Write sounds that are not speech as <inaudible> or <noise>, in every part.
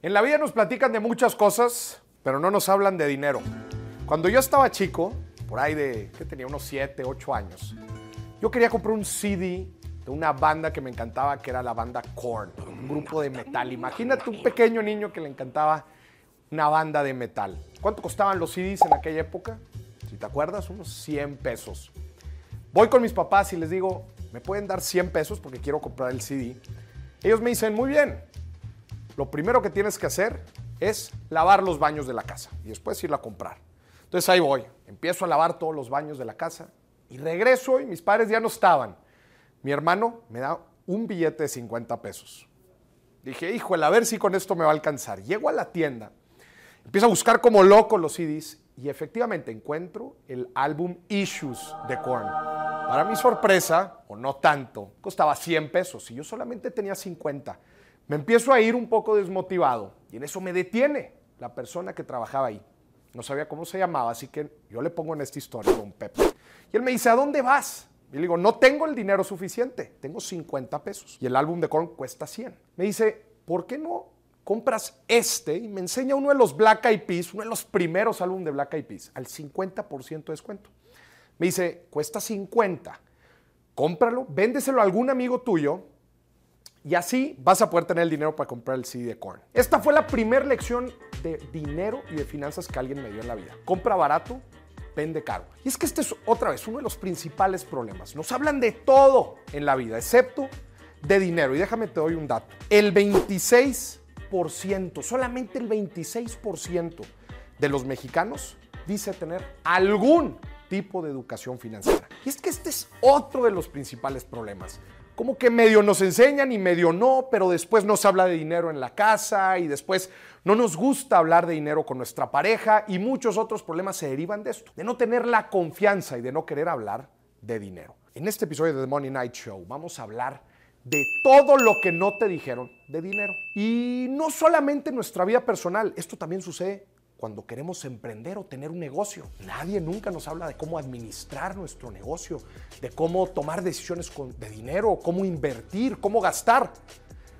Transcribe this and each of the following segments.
En la vida nos platican de muchas cosas, pero no nos hablan de dinero. Cuando yo estaba chico, por ahí de, que tenía unos 7, 8 años, yo quería comprar un CD de una banda que me encantaba, que era la banda Korn, un grupo de metal. Imagínate un pequeño niño que le encantaba una banda de metal. ¿Cuánto costaban los CDs en aquella época? Si te acuerdas, unos 100 pesos. Voy con mis papás y les digo, ¿me pueden dar 100 pesos porque quiero comprar el CD? Ellos me dicen, muy bien, lo primero que tienes que hacer es lavar los baños de la casa y después irla a comprar. Entonces ahí voy, empiezo a lavar todos los baños de la casa y regreso y mis padres ya no estaban. Mi hermano me da un billete de 50 pesos. Dije, híjole, a ver si con esto me va a alcanzar. Llego a la tienda, empiezo a buscar como loco los CDs y efectivamente encuentro el álbum Issues de Korn. Para mi sorpresa, o no tanto, costaba 100 pesos y yo solamente tenía 50. Me empiezo a ir un poco desmotivado y en eso me detiene la persona que trabajaba ahí. No sabía cómo se llamaba, así que yo le pongo en esta historia don Pepe. Y él me dice, ¿a dónde vas? Y le digo, no tengo el dinero suficiente, tengo 50 pesos. Y el álbum de Korn cuesta 100. Me dice, ¿por qué no compras este? Y me enseña uno de los Black Eyed Peas, uno de los primeros álbumes de Black Eyed Peas, al 50% de descuento. Me dice, cuesta 50, cómpralo, véndeselo a algún amigo tuyo y así vas a poder tener el dinero para comprar el CD de. Esta fue la primera lección de dinero y de finanzas que alguien me dio en la vida. Compra barato, vende caro. Y es que este es otra vez uno de los principales problemas. Nos hablan de todo en la vida, excepto de dinero. Y déjame te doy un dato. El 26%, solamente el 26% de los mexicanos dice tener algún tipo de educación financiera. Y es que este es otro de los principales problemas como que medio nos enseñan y medio no, pero después nos habla de dinero en la casa y después no nos gusta hablar de dinero con nuestra pareja y muchos otros problemas se derivan de esto, de no tener la confianza y de no querer hablar de dinero. En este episodio de The Money Night Show vamos a hablar de todo lo que no te dijeron de dinero. Y no solamente en nuestra vida personal, esto también sucede cuando queremos emprender o tener un negocio. Nadie nunca nos habla de cómo administrar nuestro negocio, de cómo tomar decisiones de dinero, cómo invertir, cómo gastar.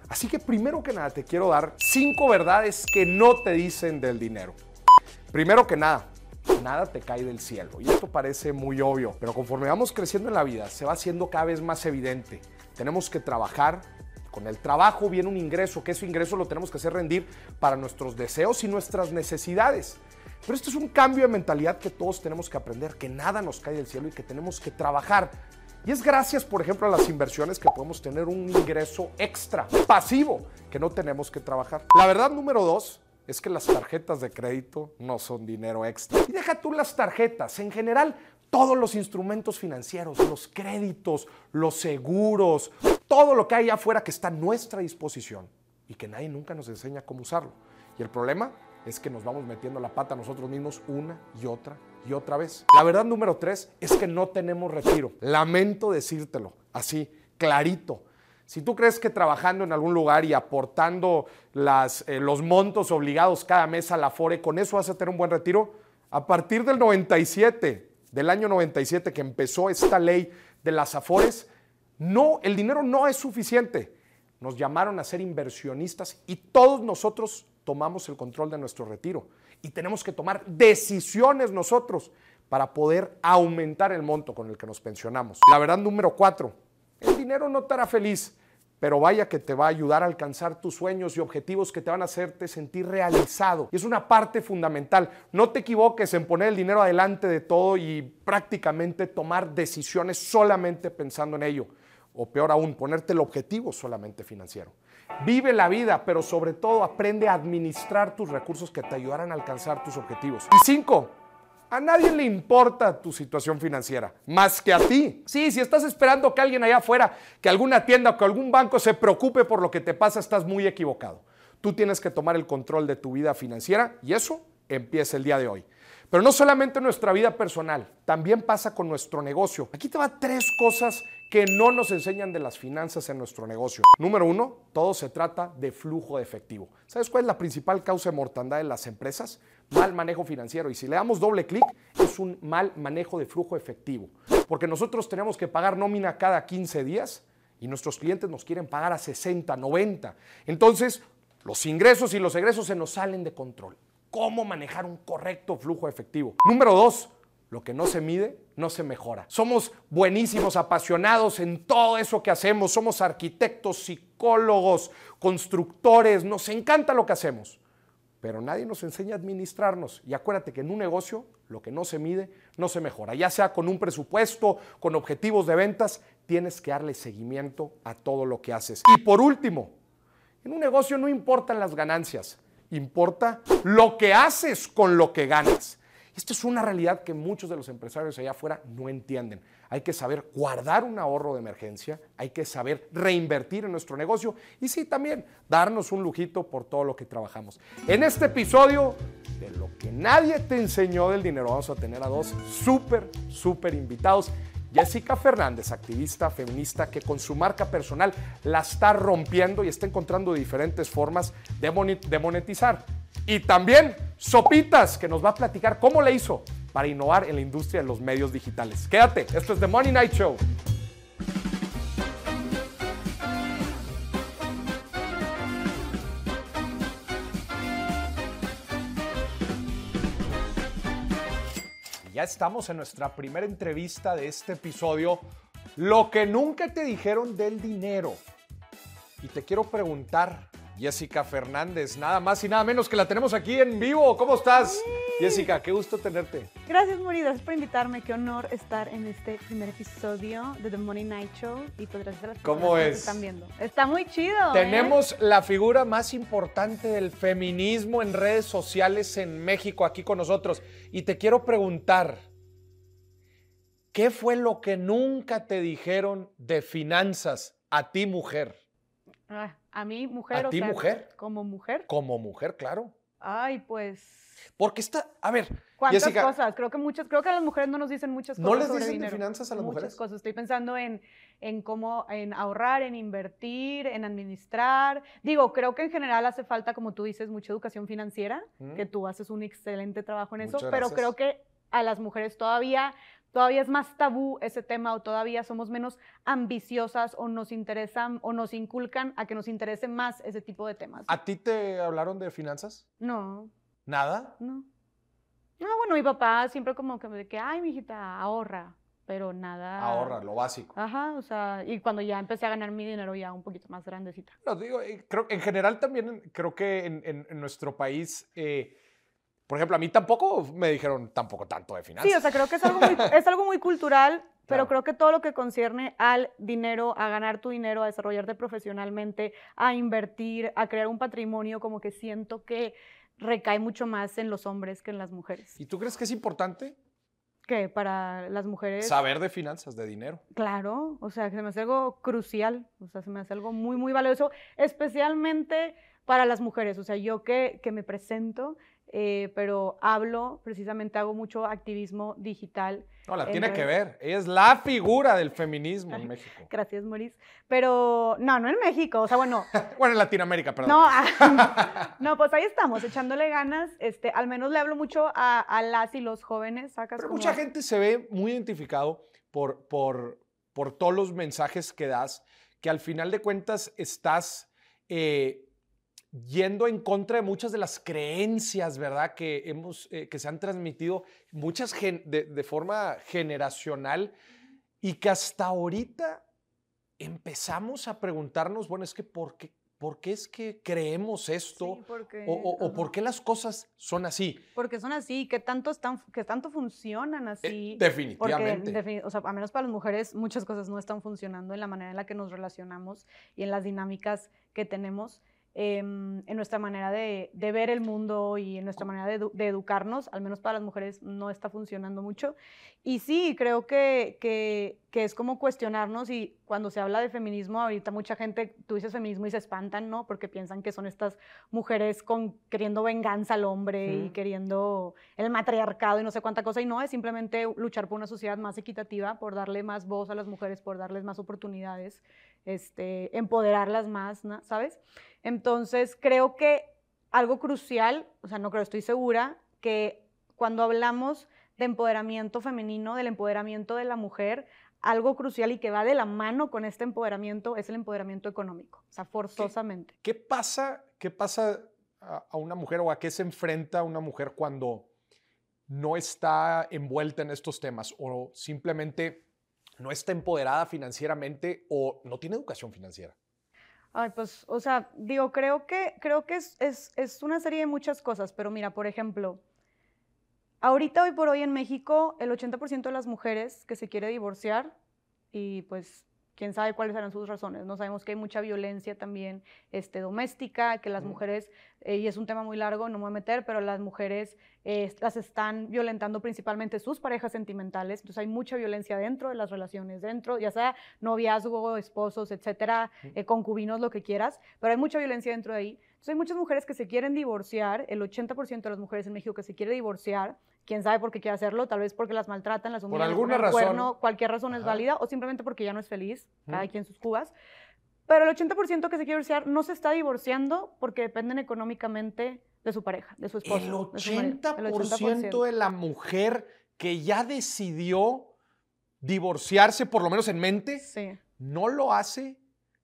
Así que primero que nada te quiero dar cinco verdades que no te dicen del dinero. Primero que nada, nada te cae del cielo. Y esto parece muy obvio, pero conforme vamos creciendo en la vida, se va haciendo cada vez más evidente. Tenemos que trabajar con el trabajo viene un ingreso, que ese ingreso lo tenemos que hacer rendir para nuestros deseos y nuestras necesidades. Pero esto es un cambio de mentalidad que todos tenemos que aprender, que nada nos cae del cielo y que tenemos que trabajar. Y es gracias, por ejemplo, a las inversiones que podemos tener un ingreso extra, pasivo, que no tenemos que trabajar. La verdad número dos es que las tarjetas de crédito no son dinero extra. Y deja tú las tarjetas, en general todos los instrumentos financieros, los créditos, los seguros, todo lo que hay afuera que está a nuestra disposición y que nadie nunca nos enseña cómo usarlo. Y el problema es que nos vamos metiendo la pata nosotros mismos una y otra y otra vez. La verdad número tres es que no tenemos retiro. Lamento decírtelo así, clarito. Si tú crees que trabajando en algún lugar y aportando las, eh, los montos obligados cada mes a la FORE, con eso vas a tener un buen retiro, a partir del 97 del año 97 que empezó esta ley de las afores, no, el dinero no es suficiente. Nos llamaron a ser inversionistas y todos nosotros tomamos el control de nuestro retiro y tenemos que tomar decisiones nosotros para poder aumentar el monto con el que nos pensionamos. La verdad número cuatro, el dinero no te hará feliz, pero vaya que te va a ayudar a alcanzar tus sueños y objetivos que te van a hacerte sentir realizado. Y es una parte fundamental. No te equivoques en poner el dinero adelante de todo y prácticamente tomar decisiones solamente pensando en ello. O peor aún, ponerte el objetivo solamente financiero. Vive la vida, pero sobre todo aprende a administrar tus recursos que te ayudarán a alcanzar tus objetivos. Y cinco, a nadie le importa tu situación financiera, más que a ti. Sí, si estás esperando que alguien allá afuera, que alguna tienda o que algún banco se preocupe por lo que te pasa, estás muy equivocado. Tú tienes que tomar el control de tu vida financiera y eso empieza el día de hoy. Pero no solamente nuestra vida personal, también pasa con nuestro negocio. Aquí te va tres cosas que no nos enseñan de las finanzas en nuestro negocio. Número uno, todo se trata de flujo de efectivo. ¿Sabes cuál es la principal causa de mortandad de las empresas? Mal manejo financiero. Y si le damos doble clic, es un mal manejo de flujo efectivo. Porque nosotros tenemos que pagar nómina cada 15 días y nuestros clientes nos quieren pagar a 60, 90. Entonces, Los ingresos y los egresos se nos salen de control. ¿Cómo manejar un correcto flujo efectivo? Número dos, lo que no se mide, no se mejora. Somos buenísimos, apasionados en todo eso que hacemos. Somos arquitectos, psicólogos, constructores. Nos encanta lo que hacemos. Pero nadie nos enseña a administrarnos. Y acuérdate que en un negocio lo que no se mide no se mejora. Ya sea con un presupuesto, con objetivos de ventas, tienes que darle seguimiento a todo lo que haces. Y por último, en un negocio no importan las ganancias, importa lo que haces con lo que ganas. Esto es una realidad que muchos de los empresarios allá afuera no entienden. Hay que saber guardar un ahorro de emergencia, hay que saber reinvertir en nuestro negocio y sí, también darnos un lujito por todo lo que trabajamos. En este episodio de lo que nadie te enseñó del dinero, vamos a tener a dos súper, súper invitados. Jessica Fernández, activista feminista que con su marca personal la está rompiendo y está encontrando diferentes formas de monetizar. Y también Sopitas, que nos va a platicar cómo le hizo para innovar en la industria de los medios digitales. Quédate, esto es The Money Night Show. Ya estamos en nuestra primera entrevista de este episodio. Lo que nunca te dijeron del dinero. Y te quiero preguntar, Jessica Fernández, nada más y nada menos que la tenemos aquí en vivo. ¿Cómo estás? Jessica, qué gusto tenerte. Gracias, Muri, gracias por invitarme. Qué honor estar en este primer episodio de The Money Night Show y pues gracias a las ¿Cómo es? que están viendo. Está muy chido. ¿eh? Tenemos la figura más importante del feminismo en redes sociales en México aquí con nosotros. Y te quiero preguntar, ¿qué fue lo que nunca te dijeron de finanzas a ti, mujer? Ah, a mí, mujer. ¿A ti, mujer? Como mujer. Como mujer, claro. Ay, pues. Porque está, a ver, ¿Cuántas cosas? Creo que muchas, creo que a las mujeres no nos dicen muchas cosas. ¿No les sobre dicen dinero. de finanzas a las muchas mujeres? cosas. Estoy pensando en, en cómo, en ahorrar, en invertir, en administrar. Digo, creo que en general hace falta, como tú dices, mucha educación financiera, Mm. que tú haces un excelente trabajo en eso, Muchas pero creo que a las mujeres todavía todavía es más tabú ese tema o todavía somos menos ambiciosas o nos interesan o nos inculcan a que nos interese más ese tipo de temas. ¿A ti te hablaron de finanzas? No, ¿Nada? no. No, bueno, mi papá siempre como que me que, ay, mijita, ahorra, pero nada. Ahorra, lo básico. Ajá, o sea, y cuando ya empecé a ganar mi dinero ya un poquito más grandecita. No, digo, eh, creo, en general también creo que en, en- en nuestro país, eh, por ejemplo, a mí tampoco me dijeron tampoco tanto de finanzas. Sí, o sea, creo que es algo muy, <laughs> es algo muy cultural, pero Claro. creo que todo lo que concierne al dinero, a ganar tu dinero, a desarrollarte profesionalmente, a invertir, a crear un patrimonio, como que siento que recae mucho más en los hombres que en las mujeres. ¿Y tú crees que es importante Que para las mujeres... saber de finanzas, de dinero? Claro, o sea, que se me hace algo crucial, o sea, se me hace algo muy, muy valioso, especialmente para las mujeres, o sea, yo que, que me presento, eh, pero hablo, precisamente hago mucho activismo digital. No, la en tiene que ver. Ella es la figura del feminismo en México. Gracias, Maurice. Pero no, no en México, o sea, bueno, <laughs> Bueno, en Latinoamérica, perdón. no, ah, <laughs> no, pues ahí estamos, echándole ganas, este, al menos le hablo mucho a, a las y los jóvenes, sacas Pero como- mucha gente se ve muy identificado por, por, por todos los mensajes que das, que al final de cuentas estás eh, yendo en contra de muchas de las creencias, ¿verdad? Que, hemos, eh, que se han transmitido muchas de, de forma generacional y que hasta ahorita empezamos a preguntarnos, bueno, es que ¿por qué, por qué es que creemos esto? Sí, porque, o, o- o por qué las cosas son así? Porque son así, que tanto, están, que tanto funcionan Eh, así. Porque, definitivamente. defini- o sea, a menos para las mujeres, muchas cosas no están funcionando en la manera en la que nos relacionamos y en las dinámicas que tenemos, em, en nuestra manera de, de ver el mundo y en nuestra manera de, edu- de educarnos, al menos para las mujeres no está funcionando mucho. Y sí, creo que, que, que es como cuestionarnos y cuando se habla de feminismo, ahorita mucha gente, tú dices feminismo y se espantan, ¿no? Porque piensan que son estas mujeres con, queriendo venganza al hombre y queriendo el matriarcado y no sé cuánta cosa, y no, es simplemente luchar por una sociedad más equitativa, por darle más voz a las mujeres, por darles más oportunidades, este, empoderarlas más, ¿no? ¿sabes? Entonces, creo que algo crucial, o sea, no creo, estoy segura, que cuando hablamos de empoderamiento femenino, del empoderamiento de la mujer, algo crucial y que va de la mano con este empoderamiento es el empoderamiento económico, o sea, forzosamente. ¿Qué, pasa, qué pasa a, una mujer o a qué se enfrenta una mujer cuando no está envuelta en estos temas o simplemente no está empoderada financieramente o no tiene educación financiera? Ay, pues, o sea, digo, creo que, creo que es, es, es una serie de muchas cosas, pero mira, por ejemplo, ahorita, hoy por hoy en México, el 80% de las mujeres que se quiere divorciar y pues quién sabe cuáles serán sus razones. No sabemos que hay mucha violencia también este, doméstica, que las mujeres, eh, y es un tema muy largo, no me voy a meter, pero las mujeres eh, las están violentando principalmente sus parejas sentimentales. Entonces hay mucha violencia dentro de las relaciones, dentro, ya sea noviazgo, esposos, etcétera, eh, concubinos, lo que quieras, pero hay mucha violencia dentro de ahí. Entonces hay muchas mujeres que se quieren divorciar, el 80% de las mujeres en México que se quiere divorciar, quién sabe por qué quiere hacerlo, tal vez porque las maltratan, las humillan, por alguna razón. cualquier razón es válida, o simplemente porque ya no es feliz, cada quien sus jugas. Pero el 80% que se quiere divorciar no se está divorciando porque dependen económicamente de su pareja, de su esposo. El 80%, de, la mujer que ya decidió divorciarse, por lo menos en mente, no lo hace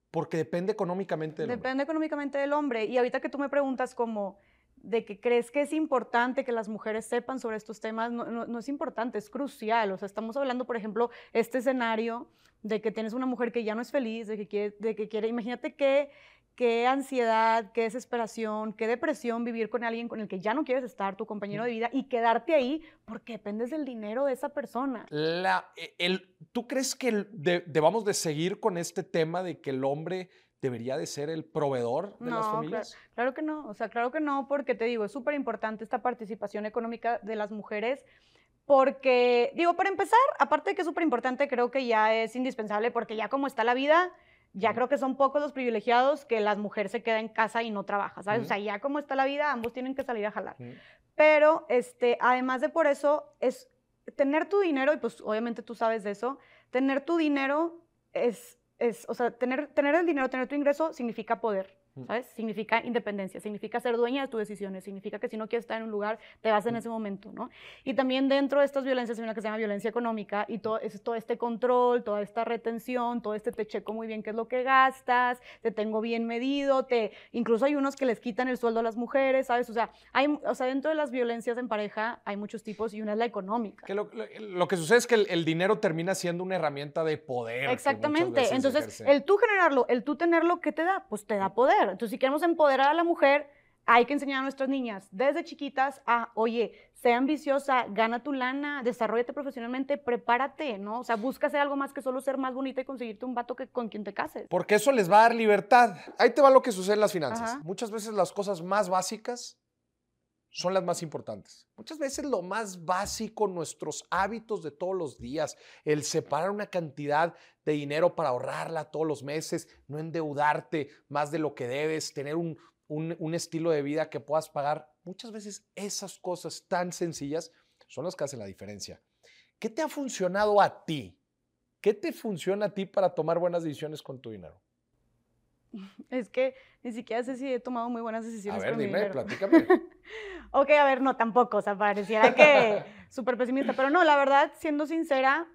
porque depende económicamente del Depende económicamente del hombre. Y ahorita que tú me preguntas como de que crees que es importante que las mujeres sepan sobre estos temas, no, es importante, es crucial. O sea, estamos hablando, por ejemplo, este escenario de que tienes una mujer que ya no es feliz, de que quiere, de que quiere imagínate qué, qué ansiedad, qué desesperación, qué depresión vivir con alguien con el que ya no quieres estar, tu compañero de vida, y quedarte ahí porque dependes del dinero de esa persona. La, e, el, ¿Tú crees que debamos de seguir con este tema de que el hombre debería de ser el proveedor de las familias? Claro, claro, que no, o sea, claro que no, porque te digo, es súper importante esta participación económica de las mujeres. Porque, digo, para empezar, aparte de que es súper importante, creo que ya es indispensable, porque ya como está la vida, ya creo que son pocos los privilegiados que las mujeres se queda en casa y no trabaja, ¿sabes? O sea, ya como está la vida, ambos tienen que salir a jalar. Pero, este, además de por eso, es tener tu dinero, y pues obviamente tú sabes de eso, tener tu dinero es es, o sea, tener, tener el dinero, tener tu ingreso significa poder. ¿Sabes? Significa independencia, significa ser dueña de tus decisiones, significa que si no quieres estar en un lugar, te vas en ese momento, ¿no? Y también dentro de estas violencias hay una que se llama violencia económica y todo, es todo este control, toda esta retención, todo este te checo muy bien qué es lo que gastas, te tengo bien medido, te, incluso hay unos que les quitan el sueldo a las mujeres, ¿sabes? O sea, hay, o sea dentro de las violencias en pareja hay muchos tipos y una es la económica. Que lo, que sucede es que el, dinero termina siendo una herramienta de poder. Exactamente, entonces el tú generarlo, el tú tenerlo, ¿qué te da? Pues te da poder. Entonces, si queremos empoderar a la mujer, hay que enseñar a nuestras niñas desde chiquitas a, oye, sea ambiciosa, gana tu lana, desarrollate profesionalmente, prepárate, ¿no? O sea, busca hacer algo más que solo ser más bonita y conseguirte un vato que, con quien te cases. Porque eso les va a dar libertad. Ahí te va lo que sucede en las finanzas. Muchas veces las cosas más básicas son las más importantes. Muchas veces lo más básico, nuestros hábitos de todos los días, el separar una cantidad de dinero para ahorrarla todos los meses, no endeudarte más de lo que debes, tener un, estilo de vida que puedas pagar. Muchas veces esas cosas tan sencillas son las que hacen la diferencia. ¿Qué te ha funcionado a ti? ¿Qué te funciona a ti para tomar buenas decisiones con tu dinero? Es que ni siquiera sé si he tomado muy buenas decisiones. A ver, dime, platícame. <laughs> ok, a ver, no, tampoco, o sea, pareciera que <laughs> súper pesimista, pero no, la verdad, siendo sincera,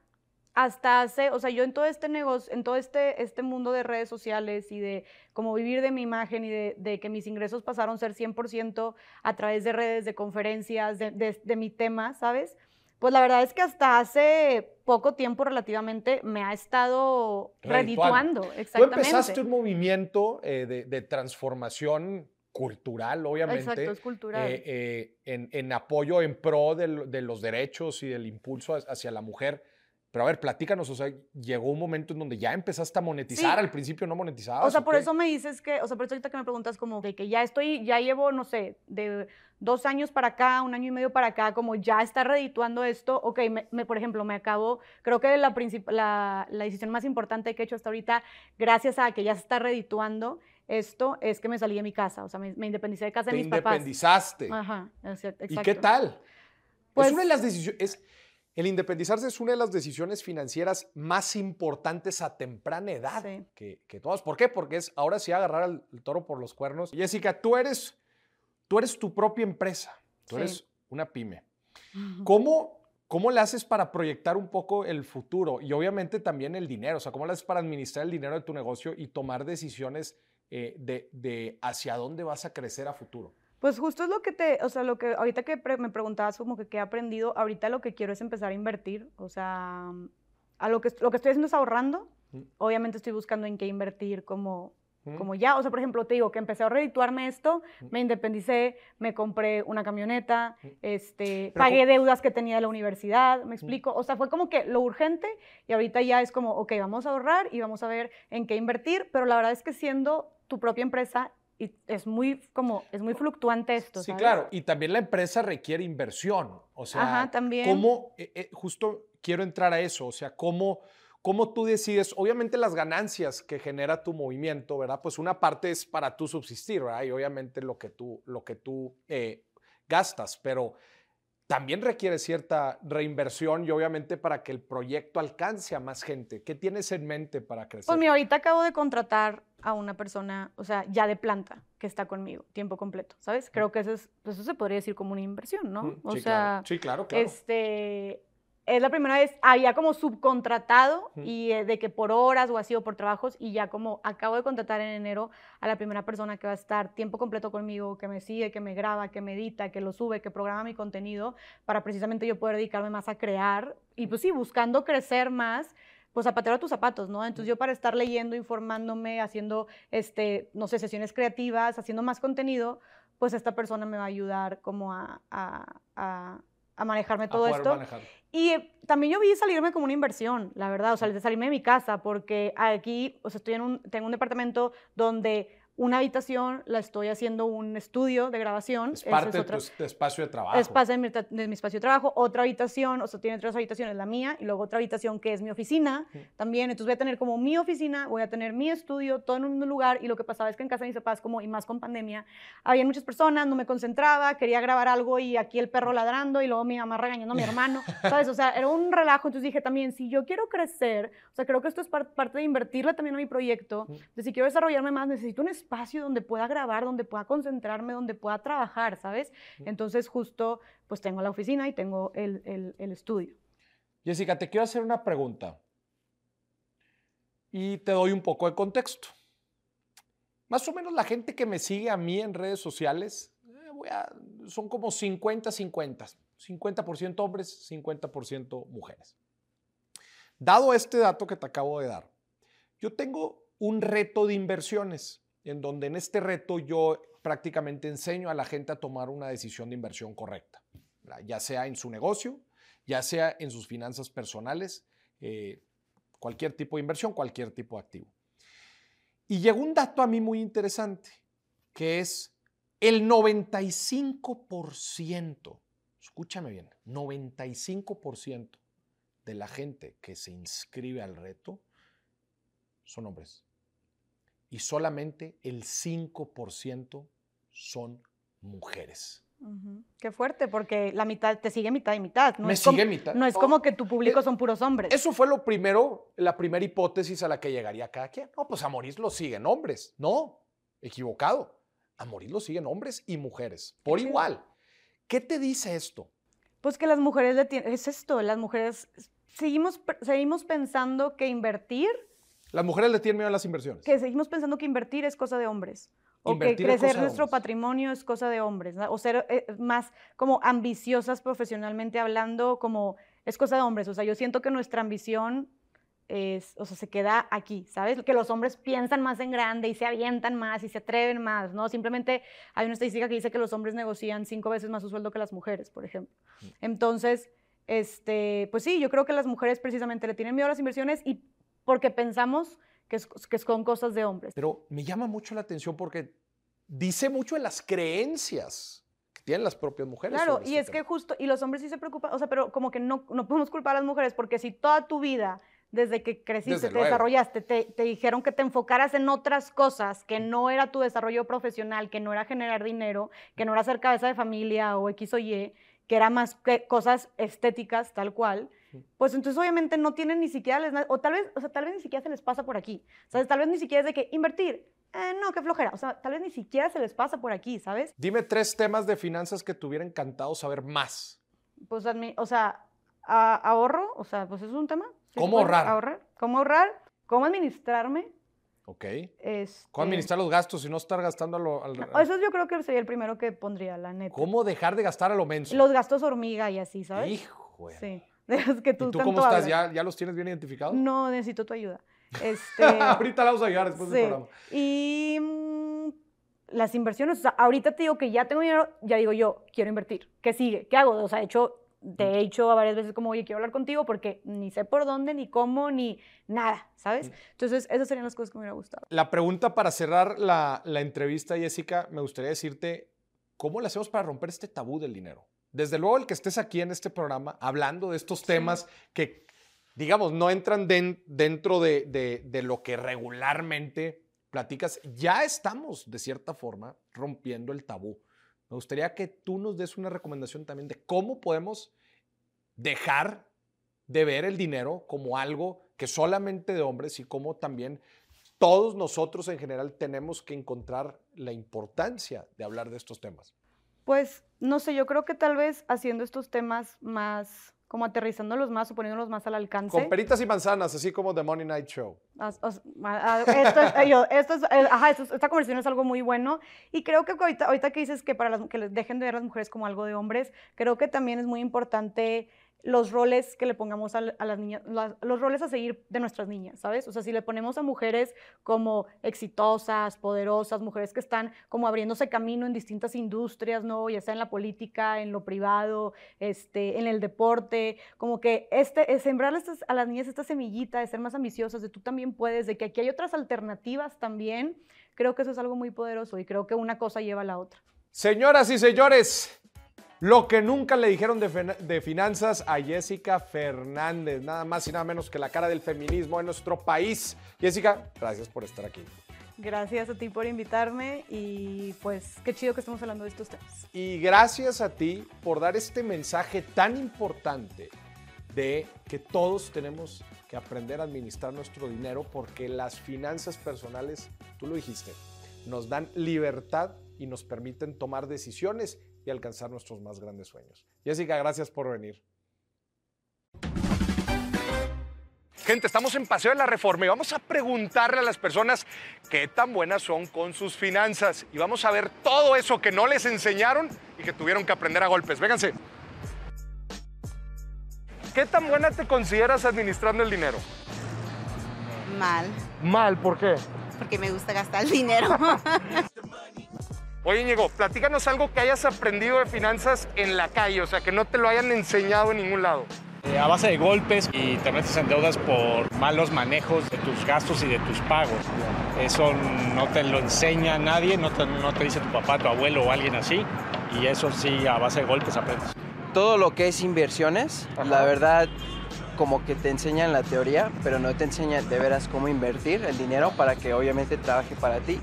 hasta hace, o sea, yo en todo este negocio, en todo este, este mundo de redes sociales y de cómo vivir de mi imagen y de, que mis ingresos pasaron a ser 100% a través de redes, de conferencias, de, de mi tema, ¿sabes? Pues la verdad es que hasta hace poco tiempo relativamente me ha estado redituando. Exactamente. Tú empezaste un movimiento eh, de, transformación cultural, obviamente. Exacto, es cultural. Eh, eh, en, en, apoyo, en pro de, de, los derechos y del impulso hacia la mujer. Pero a ver, platícanos, o sea, llegó un momento en donde ya empezaste a monetizar, al principio no monetizabas. O sea, por eso me dices que, o sea, por eso ahorita que me preguntas como que, que, ya estoy, ya llevo, no sé, de dos años para acá, un año y medio para acá, como ya está redituando esto, ok, me, por ejemplo, me acabo, creo que la, la, la decisión más importante que he hecho hasta ahorita, gracias a que ya se está redituando, esto es que me salí de mi casa, o sea, me, independicé de casa de mis papás. Te independizaste. Ajá, exacto. ¿Y qué tal? Pues, es una de las decisiones, el independizarse es una de las decisiones financieras más importantes a temprana edad que, que, todas. ¿Por qué? Porque es ahora sí agarrar al toro por los cuernos. Jessica, tú eres, tú eres tu propia empresa, tú eres una pyme. ¿Cómo, ¿cómo le haces para proyectar un poco el futuro y obviamente también el dinero? O sea, ¿cómo le haces para administrar el dinero de tu negocio y tomar decisiones eh, de, de hacia dónde vas a crecer a futuro? Pues justo es lo que te, o sea, lo que ahorita que me preguntabas como que qué he aprendido, ahorita lo que quiero es empezar a invertir, o sea, a lo que, lo que estoy haciendo es ahorrando, obviamente estoy buscando en qué invertir como, como ya, o sea, por ejemplo, te digo que empecé a redituarme esto, me independicé, me compré una camioneta, este, pagué deudas que tenía de la universidad, me explico, o sea, fue como que lo urgente y ahorita ya es como, ok, vamos a ahorrar y vamos a ver en qué invertir, pero la verdad es que siendo tu propia empresa y es muy como es muy fluctuante esto. Sí, claro, y también la empresa requiere inversión, o sea, Ajá, también. cómo eh, eh, justo quiero entrar a eso, o sea, cómo cómo tú decides, obviamente las ganancias que genera tu movimiento, ¿verdad? Pues una parte es para tú subsistir, ¿verdad? Y obviamente lo que tú lo que tú eh, gastas, pero también requiere cierta reinversión y obviamente para que el proyecto alcance a más gente. ¿Qué tienes en mente para crecer? Pues mira, ahorita acabo de contratar a una persona, o sea, ya de planta, que está conmigo, tiempo completo, ¿sabes? Creo que eso, es, pues eso se podría decir como una inversión, ¿no? O sí, sea, claro. sí, claro, claro. este, es la primera vez, había como subcontratado y eh, de que por horas o así o por trabajos y ya como acabo de contratar en enero a la primera persona que va a estar tiempo completo conmigo, que me sigue, que me graba, que me edita, que lo sube, que programa mi contenido para precisamente yo poder dedicarme más a crear y pues sí, buscando crecer más pues zapatero a tus zapatos, ¿no? Entonces yo para estar leyendo, informándome, haciendo, este, no sé, sesiones creativas, haciendo más contenido, pues esta persona me va a ayudar como a, a, a, a manejarme todo esto. manejar. Y eh, también yo vi salirme como una inversión, la verdad, o sea, de salirme de mi casa, porque aquí, o sea, estoy en un, tengo un departamento donde una habitación la estoy haciendo un estudio de grabación. Es parte otra- de tu espacio de trabajo. es parte de mi, de mi espacio de trabajo, otra habitación, o sea, tiene tres habitaciones, la mía, y luego otra habitación que es mi oficina también. Entonces voy a tener como mi oficina, voy a tener mi estudio, todo en un lugar, y lo que pasaba es que en casa de mis papás, como, y más con pandemia, había muchas personas, no me concentraba, quería grabar algo y aquí el perro ladrando, y luego mi mamá regañando a mi hermano, <laughs> ¿sabes? O sea, era un relajo. Entonces dije también, si yo quiero crecer, o sea, creo que esto es par- parte de invertirle también a mi proyecto, de si quiero desarrollarme más, necesito un espacio donde pueda grabar, donde pueda concentrarme, donde pueda trabajar, ¿sabes? Entonces justo, pues tengo la oficina y tengo el, el- el estudio. Jessica, te quiero hacer una pregunta y te doy un poco de contexto. Más o menos la gente que me sigue a mí en redes sociales eh, voy a- son como 50-50. 50% hombres, 50% mujeres. Dado este dato que te acabo de dar, yo tengo un reto de inversiones, en donde en este reto yo prácticamente enseño a la gente a tomar una decisión de inversión correcta, ya sea en su negocio, ya sea en sus finanzas personales, eh, cualquier tipo de inversión, cualquier tipo de activo. Y llegó un dato a mí muy interesante, que es el 95%, escúchame bien, 95% de la gente que se inscribe al reto son hombres. Y solamente el 5% son mujeres. Qué fuerte, porque la mitad, te sigue mitad y mitad. No Me es como, sigue mitad. No es Oh, como que tu público eh, son puros hombres. Eso fue lo primero, la primera hipótesis a la que llegaría cada quien. No, pues a Moris lo siguen hombres. No, equivocado. A Moris lo siguen hombres y mujeres, por Qué igual. ¿Qué te dice esto? Pues que las mujeres le tienen, es esto, las mujeres seguimos, seguimos pensando que invertir, Las mujeres le tienen miedo a las inversiones. que seguimos pensando que invertir es cosa de hombres. O Invertir que crecer nuestro patrimonio es cosa de hombres. ¿no? O ser eh, más como ambiciosas profesionalmente hablando, como es cosa de hombres. O sea, yo siento que nuestra ambición es, o sea, se queda aquí, ¿sabes? Que los hombres piensan más en grande y se avientan más y se atreven más, ¿no? Simplemente hay una estadística que dice que los hombres negocian cinco veces más su sueldo que las mujeres, por ejemplo. Entonces, este, pues sí, yo creo que las mujeres precisamente le tienen miedo a las inversiones y porque pensamos que, es- que son cosas de hombres. Pero me llama mucho la atención porque dice mucho de las creencias que tienen las propias mujeres. Claro, y este es que justo, y los hombres sí se preocupan, o sea, pero como que no, no podemos culpar a las mujeres porque si toda tu vida, desde que creciste, Desde te luego. desarrollaste, te, te dijeron que te enfocaras en otras cosas, que no era tu desarrollo profesional, que no era generar dinero, que no era ser cabeza de familia o X o Y, que era más que cosas estéticas tal cual, pues entonces obviamente no tienen ni siquiera, les o tal vez, o sea, tal vez ni siquiera se les pasa por aquí, ¿sabes? Tal vez ni siquiera es de que invertir, eh, no, qué flojera, o sea, tal vez ni siquiera se les pasa por aquí, ¿sabes? Dime tres temas de finanzas que te hubiera encantado saber más. pues, o sea, a- ahorro, o sea, pues es un tema. Sí ¿Cómo ahorrar? ahorrar? ¿Cómo ahorrar? ¿Cómo administrarme? Ok. Este, ¿Cómo administrar los gastos y no estar gastando a lo, al- Eso yo creo que sería el primero que pondría, la neta. ¿Cómo dejar de gastar a lo menso? Los gastos hormiga y así, ¿sabes? Hijo. Sí. De los que tú, ¿Y tú tanto cómo estás? ¿Ya, ¿Ya los tienes bien identificados? No, necesito tu ayuda. <laughs> Este, Ahorita la vamos a ayudar después del programa. Y mm, las inversiones, o sea, ahorita te digo que ya tengo dinero, ya digo yo, quiero invertir. ¿Qué sigue? ¿Qué hago? O sea, he hecho, te he dicho varias veces como, oye, quiero hablar contigo porque ni sé por dónde, ni cómo, ni nada, ¿sabes? Entonces, esas serían las cosas que me hubiera gustado. La pregunta para cerrar la, la entrevista, Jessica, me gustaría decirte, ¿cómo le hacemos para romper este tabú del dinero? Desde luego, el que estés aquí en este programa hablando de estos temas que, digamos, no entran den- dentro de, de- de lo que regularmente platicas, ya estamos, de cierta forma, rompiendo el tabú. Me gustaría que tú nos des una recomendación también de cómo podemos dejar de ver el dinero como algo que solamente de hombres y cómo también todos nosotros en general tenemos que encontrar la importancia de hablar de estos temas. Pues, no sé, yo creo que tal vez haciendo estos temas más, como aterrizándolos más o poniéndolos más al alcance. Con peritas y manzanas, así como The Money Night Show. As- as- a- a- Esto es, yo, esto es, ajá, esto esta conversación es algo muy bueno y creo que ahorita, ahorita que dices que para las, que les dejen de ver a las mujeres como algo de hombres, creo que también es muy importante los roles que le pongamos al- a, las niñas, las- los roles a seguir de nuestras niñas, ¿sabes? O sea, si le ponemos a mujeres como exitosas, poderosas, mujeres que están como abriéndose camino en distintas industrias, ¿no? Ya sea en la política, en lo privado, este, en el deporte, como que este, es sembrarle estas- a las niñas esta semillita de ser más ambiciosas, de tú también puedes, de que aquí hay otras alternativas también, creo que eso es algo muy poderoso y creo que una cosa lleva a la otra. Señoras y señores, lo que nunca le dijeron de, fina- de finanzas a Jessica Fernández, nada más y nada menos que la cara del feminismo en nuestro país. Jessica, gracias por estar aquí. Gracias a ti por invitarme y pues qué chido que estemos hablando de estos temas. Y gracias a ti por dar este mensaje tan importante de que todos tenemos que aprender a administrar nuestro dinero porque las finanzas personales, tú lo dijiste, nos dan libertad y nos permiten tomar decisiones y alcanzar nuestros más grandes sueños. Jessica, gracias por venir. Gente, estamos en Paseo de la Reforma y vamos a preguntarle a las personas qué tan buenas son con sus finanzas. Y vamos a ver todo eso que no les enseñaron y que tuvieron que aprender a golpes. Vénganse. ¿Qué tan buena te consideras administrando el dinero? Mal, Mal, ¿por qué? porque me gusta gastar el dinero. <laughs> Oye, Ñigo, platícanos algo que hayas aprendido de finanzas en la calle, o sea, que no te lo hayan enseñado en ningún lado. Eh, a base de golpes y te metes en deudas por malos manejos de tus gastos y de tus pagos. Eso no te lo enseña nadie, no te, no te dice tu papá, tu abuelo o alguien así. Y eso sí, a base de golpes aprendes. todo lo que es inversiones, la verdad, como que te enseñan la teoría, pero no te enseñan de veras cómo invertir el dinero para que obviamente trabaje para ti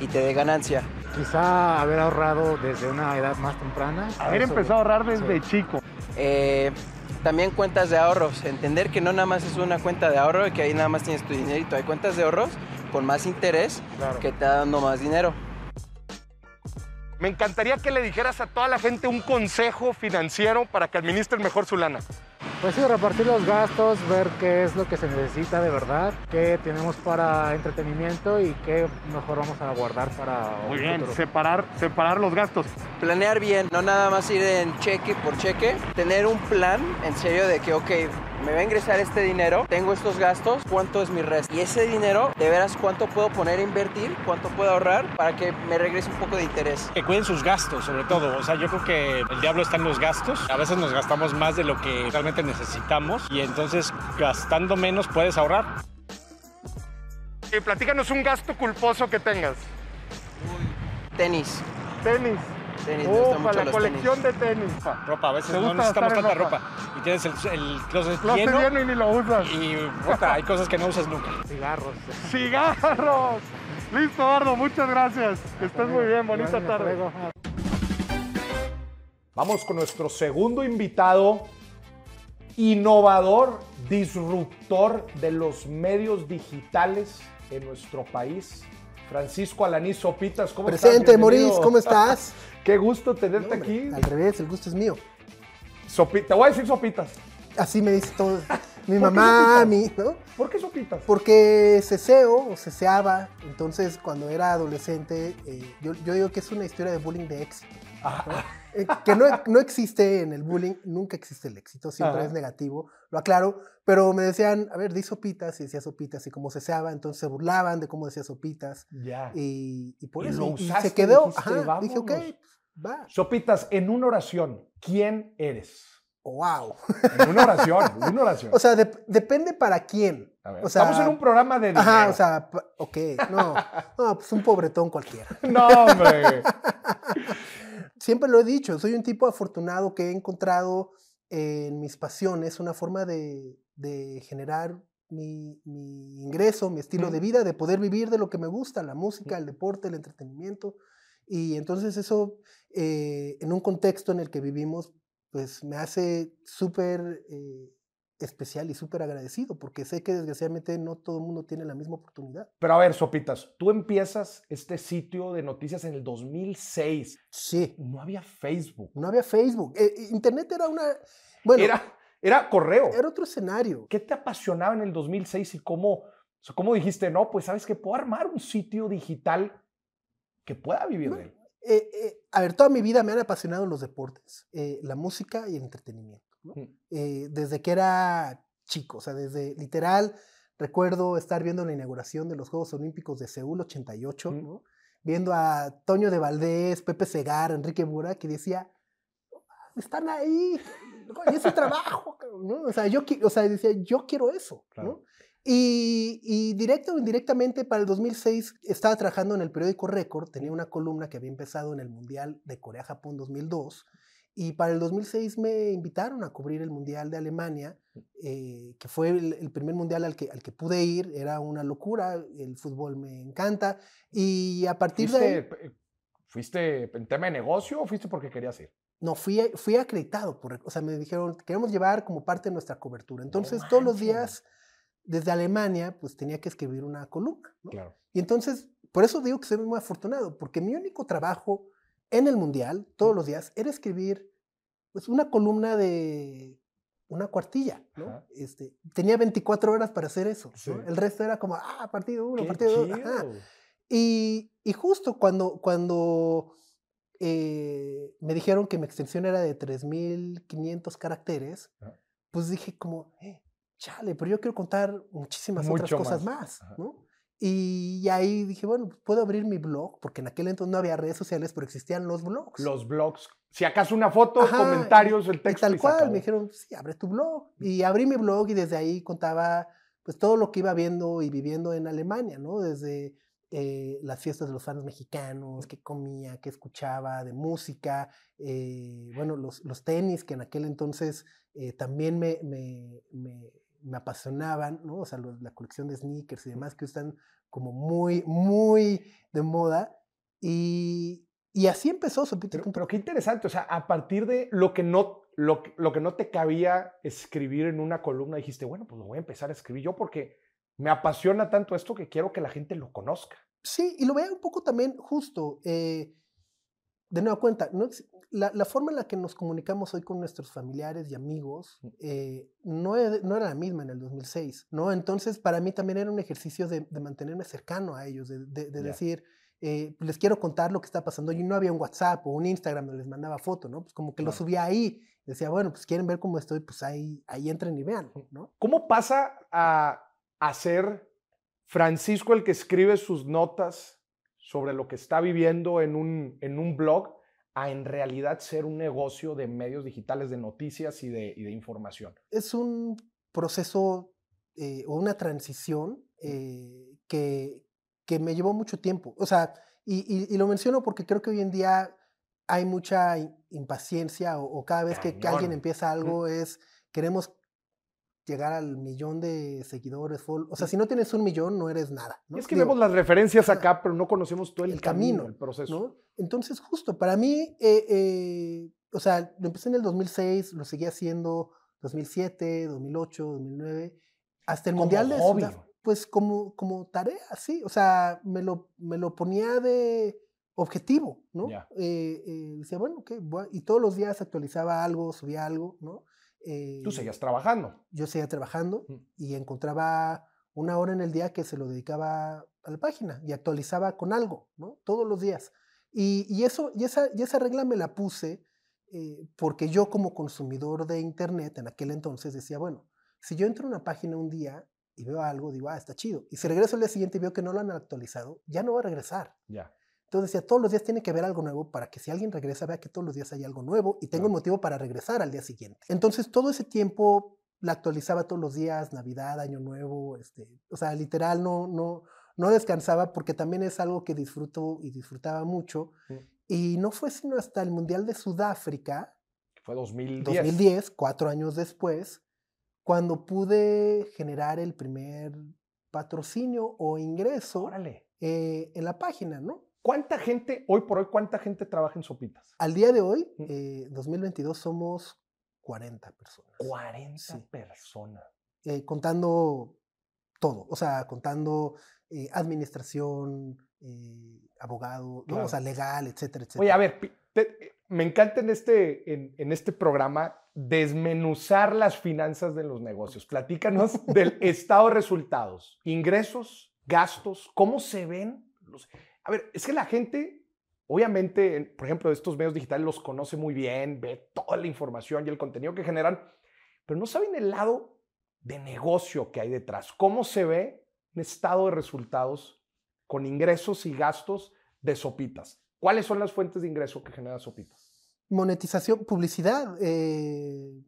y te dé ganancia. Quizá haber ahorrado desde una edad más temprana. Haber Eso- empezado a ahorrar desde Sí. chico. Eh, también cuentas de ahorros, entender que no nada más es una cuenta de ahorro y que ahí nada más tienes tu dinerito. Hay cuentas de ahorros con más interés Claro. que te dan dando más dinero. Me encantaría que le dijeras a toda la gente un consejo financiero para que administren mejor su lana. Pues sí, repartir los gastos, ver qué es lo que se necesita de verdad, qué tenemos para entretenimiento y qué mejor vamos a guardar para Muy bien, futuro. separar, separar los gastos. Planear bien, no nada más ir en cheque por cheque, tener un plan en serio de que, ok, me va a ingresar este dinero, tengo estos gastos, ¿cuánto es mi resto? Y ese dinero, de veras, ¿cuánto puedo poner a invertir? ¿Cuánto puedo ahorrar para que me regrese un poco de interés? Que cuiden sus gastos, sobre todo. O sea, yo creo que el diablo está en los gastos. A veces nos gastamos más de lo que realmente necesitamos y entonces gastando menos puedes ahorrar. Y platícanos un gasto culposo que tengas. Tenis. Tenis. Tenis, me mucho la los colección tenis. de tenis. Ropa, a veces ¿Te no necesitamos tanta ropa? ropa. Y tienes el, el closet Lo hace lleno bien y ni lo usas. y puta, hay cosas que no usas nunca. Cigarros. ¡Cigarros! Listo, Eduardo, muchas gracias. Que estés muy bien, bonita Gracias, tarde. Vamos con nuestro segundo invitado, innovador, disruptor de los medios digitales en nuestro país, Francisco Alaní Sopitas. ¿Cómo estás? Presente. Maurice, ¿cómo estás? <laughs> Qué gusto tenerte Hombre, aquí. Al revés, el gusto es mío. Sopi- te voy a decir Sopitas. Así me dice todo. <laughs> Mi mamá, mi, ¿no? ¿Por qué sopitas? Porque ceseo o ceseaba. Entonces, cuando era adolescente, eh, yo, yo digo que es una historia de bullying de éxito. Ah, Eh, que no, no existe en el bullying, nunca existe el éxito, siempre Ajá. es negativo, lo aclaro, pero me decían, a ver, di sopitas, y decía sopitas, y como ceseaba, entonces se burlaban de cómo decía sopitas, ya. y, y por Y eso y se quedó, dijiste, ajá, dije, ok. Va, Sopitas, en una oración, ¿quién eres? wow. En una oración, una oración. <laughs> O sea, dep- depende para quién. A ver, o sea, estamos en un programa de Ajá, dinero. o sea, ok, no, no, pues un pobretón cualquiera. <laughs> No, hombre. Siempre lo he dicho, soy un tipo afortunado que he encontrado en mis pasiones una forma de, de generar mi, mi ingreso, mi estilo de vida, de poder vivir de lo que me gusta, la música, el deporte, el entretenimiento. Y entonces eso, eh, en un contexto en el que vivimos, pues me hace súper eh, especial y súper agradecido, porque sé que desgraciadamente no todo el mundo tiene la misma oportunidad. Pero a ver, Sopitas, tú empiezas este sitio de noticias en el 2006. Sí, No había Facebook. no había Facebook. Eh, Internet era una... Bueno, Era, era correo. era otro escenario. ¿Qué te apasionaba en el 2006 y cómo, o sea, cómo dijiste, no, pues sabes que puedo armar un sitio digital que pueda vivir de él? Eh, eh, a ver, toda mi vida me han apasionado los deportes, eh, la música y el entretenimiento. ¿no? Mm. Eh, desde que era chico, o sea, desde literal, recuerdo estar viendo la inauguración de los Juegos Olímpicos de Seúl 88, Mm. ¿no? viendo a Toño de Valdés, Pepe Segar, Enrique Burak, y decía, están ahí, y ese trabajo, cabrón", <laughs> ¿no? O sea, yo, o sea, decía, yo quiero eso, Claro. ¿no? Y, y directo o indirectamente para el 2006 estaba trabajando en el periódico Récord, tenía una columna que había empezado en el Mundial de Corea-Japón 2002 y para el 2006 me invitaron a cubrir el Mundial de Alemania, eh, que fue el, el primer Mundial al que, al que pude ir, era una locura, el fútbol me encanta y a partir de ahí... ¿Fuiste, eh, ¿Fuiste en tema de negocio o fuiste porque querías ir? No, fui, fui acreditado, por, o sea, me dijeron, queremos llevar como parte de nuestra cobertura. Entonces, todos los días, desde Alemania, pues tenía que escribir una columna. ¿no? Claro. Y entonces, por eso digo que soy muy afortunado, porque mi único trabajo en el Mundial, todos los días, era escribir pues, una columna de una cuartilla, ¿no? Este, tenía 24 horas para hacer eso. ¿no? Sí. El resto era como, ah, partido uno, Qué partido dos. ajá. chido. Y, y justo cuando, cuando eh, me dijeron que mi extensión era de 3.500 caracteres, Ajá. pues dije como, eh, chale, pero yo quiero contar muchísimas otras Mucho cosas más. ¿no? Y ahí dije, bueno, puedo abrir mi blog, porque en aquel entonces no había redes sociales, pero existían los blogs. Los blogs. Si acaso una foto, Ajá, comentarios, el Y texto. tal y cual, me dijeron, sí, abre tu blog. Y abrí mi blog y desde ahí contaba pues todo lo que iba viendo y viviendo en Alemania, ¿no? Desde eh, las fiestas de los fans mexicanos, qué comía, qué escuchaba de música, eh, bueno, los, los tenis que en aquel entonces eh, también me, me, me- me apasionaban, ¿no? O sea, los- la colección de sneakers y demás que están como muy, muy de moda. Y, y así empezó Sopita Pero, qué interesante, o sea, a partir de lo que no, lo, que- lo que no te cabía escribir en una columna, dijiste, bueno, pues lo voy a empezar a escribir yo porque me apasiona tanto esto que quiero que la gente lo conozca. Sí, y lo veo un poco también justo. eh, de nueva cuenta, no la, la forma en la que nos comunicamos hoy con nuestros familiares y amigos eh, no, e- no era la misma en el 2006, ¿no? Entonces, para mí también era un ejercicio de, de mantenerme cercano a ellos, de, de- de Ya. decir, eh, les quiero contar lo que está pasando. Y no había un WhatsApp o un Instagram donde les mandaba foto, ¿no? Pues como que lo Claro. subía ahí. Decía, bueno, pues quieren ver cómo estoy, pues ahí, ahí entren y vean, ¿no? ¿Cómo pasa a, a ser Francisco el que escribe sus notas sobre lo que está viviendo en un, en un blog a en realidad ser un negocio de medios digitales de noticias y de, y de información? es un proceso eh, o una transición eh, que, que me llevó mucho tiempo. O sea, y, y- y lo menciono porque creo que hoy en día hay mucha impaciencia o, o cada vez que, que alguien empieza algo es, queremos llegar al millón de seguidores. O sea, si no tienes un millón, no eres nada. ¿no? Es que Digo, vemos las referencias acá, pero no conocemos todo el, El camino, camino, el proceso. ¿no? Entonces, justo, para mí, eh, eh, o sea, lo empecé en el 2006, lo seguí haciendo 2007, 2008, 2009, hasta el Como Mundial de hobby. Pues como, como tarea, sí, o sea, me lo, me lo ponía de objetivo, ¿no? Eh, eh, decía, bueno, ok, voy a- y todos los días actualizaba algo, subía algo, ¿no? Tú eh, seguías trabajando. yo seguía trabajando Mm. y encontraba una hora en el día que se lo dedicaba a la página y actualizaba con algo, ¿no? Todos los días. Y, y eso, y, esa, y esa regla me la puse eh, porque yo como consumidor de Internet en aquel entonces decía, bueno, si yo entro a una página un día y veo algo, digo, ah, está chido. Y si regreso al día siguiente y veo que no lo han actualizado, ya no va a regresar. Ya. Entonces decía, todos los días tiene que haber algo nuevo para que si alguien regresa vea que todos los días hay algo nuevo y tengo un motivo para regresar al día siguiente. Entonces todo ese tiempo la actualizaba todos los días, Navidad, Año Nuevo, este, o sea, literal no, no, no descansaba porque también es algo que disfruto y disfrutaba mucho. Mm. Y no fue sino hasta el Mundial de Sudáfrica, Fue 2010. 2010, cuatro años después, cuando pude generar el primer patrocinio o ingreso eh, en la página, ¿no? ¿Cuánta gente, hoy por hoy, cuánta gente trabaja en Sopitas? Al día de hoy, Mm. eh, 2022, somos 40 personas. 40 Sí. personas. eh, contando todo, o sea, contando eh, administración, eh, abogado, ¿no? Claro. o sea, legal, etcétera, etcétera. Oye, a ver, te- me encanta en este, en, en este programa desmenuzar las finanzas de los negocios. Platícanos <laughs> del estado de resultados, ingresos, gastos, cómo se ven. Los... A ver, es que la gente, obviamente, en- por ejemplo, estos medios digitales los conoce muy bien, ve toda la información y el contenido que generan, pero no saben el lado de negocio que hay detrás. ¿Cómo se ve un estado de resultados con ingresos y gastos de Sopitas? ¿Cuáles son las fuentes de ingreso que genera Sopitas? Monetización, publicidad. eh,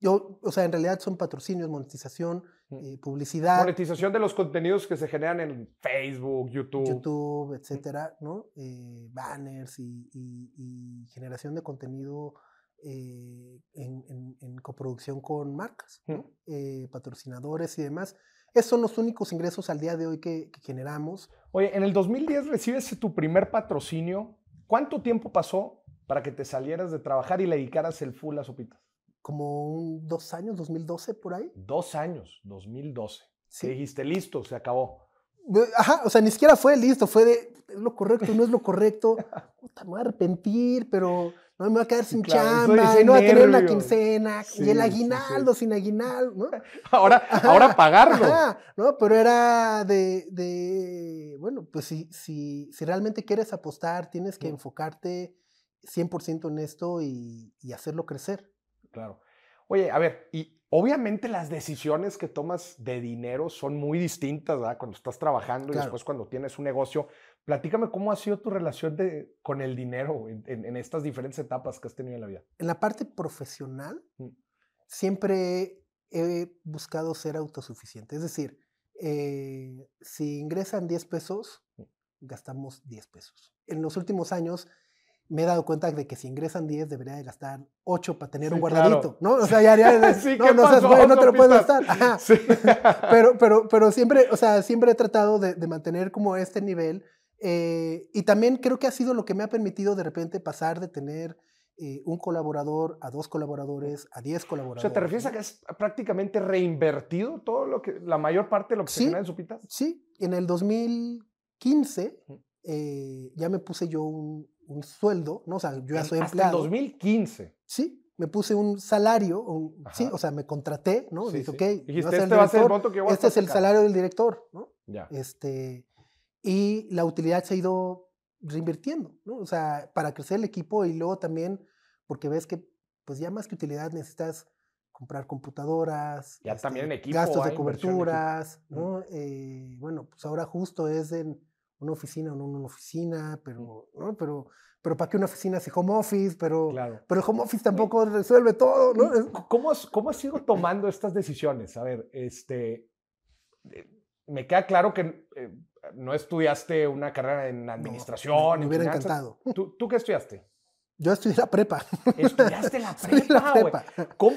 yo, o sea, en realidad son patrocinios, monetización, Mm. eh, publicidad, Monetización de los contenidos que se generan en Facebook, YouTube. YouTube, etcétera, ¿no? Eh, banners y, y- y generación de contenido eh, en, en- en coproducción con marcas, ¿no? Mm. Patrocinadores y demás. Esos son los únicos ingresos al día de hoy que, que generamos. Oye, en el 2010 recibes tu primer patrocinio. ¿Cuánto tiempo pasó para que te salieras de trabajar y le dedicaras el full a Sopitas? Como un, dos años, 2012 por ahí. Dos años, 2012. Sí. Dijiste, listo, se acabó. Ajá, o sea, ni siquiera fue listo, fue de es lo correcto, no es lo correcto. <laughs> Puta, me voy a arrepentir, pero no me voy a quedar sin claro, chamba, no voy a tener una quincena, Sí, y el sí, aguinaldo sin aguinaldo, ¿no? <laughs> Ahora, ahora pagarlo. Ajá, ¿no? Pero era de, de, bueno, pues si, si, si realmente quieres apostar, tienes que Mm. enfocarte 100% en esto y, y hacerlo crecer. Claro. Oye, a ver, y obviamente las decisiones que tomas de dinero son muy distintas, ¿verdad? Cuando estás trabajando y después cuando tienes un negocio. Platícame cómo ha sido tu relación de, con el dinero en, en- en estas diferentes etapas que has tenido en la vida. En la parte profesional, Mm. siempre he buscado ser autosuficiente. Es decir, eh, si ingresan 10 pesos, Mm. gastamos 10 pesos. En los últimos años me he dado cuenta de que si ingresan 10 debería de gastar 8 para tener Sí, un claro. guardadito, ¿no? O sea, ya, ya <laughs> Sí, no, ¿qué no seas güey, no te lo puedes gastar. Ajá. Sí. <laughs> Pero, pero, pero siempre, o sea, siempre he tratado de, de mantener como este nivel. eh, y también creo que ha sido lo que me ha permitido de repente pasar de tener eh, un colaborador a dos colaboradores a diez O colaboradores. sea, ¿te refieres a que es prácticamente reinvertido todo lo que, la mayor parte de lo que se genera en Sopitas? Sí, en el 2015 Ujú. eh, ya me puse yo un, un sueldo, ¿no? O sea, yo ya soy Hasta empleado. el 2015. Sí, me puse un salario, un- sí, o sea, me contraté, ¿no? Sí, Dije, sí. ok, Dijiste, este va a ser el director, monto que voy a este es el sacando". salario del director, ¿no? Ya. Este, y la utilidad se ha ido reinvirtiendo, ¿no? O sea, para crecer el equipo y luego también porque ves que, pues ya más que utilidad necesitas comprar computadoras, este, Ya también en equipo gastos de en coberturas, ¿no? Eh, bueno, pues ahora justo es en una oficina o no una oficina, pero, ¿no? Pero, pero ¿para qué una oficina si home office? Pero, Claro. pero el home office tampoco resuelve todo, ¿no? ¿Cómo has, ¿Cómo has ido tomando estas decisiones? A ver, este, eh, me queda claro que eh, no estudiaste una carrera en no, administración. me en hubiera finanzas. encantado. ¿Tú, tú qué estudiaste? Yo estudié la prepa. Estudiaste la <laughs> prepa, güey. ¿Cómo.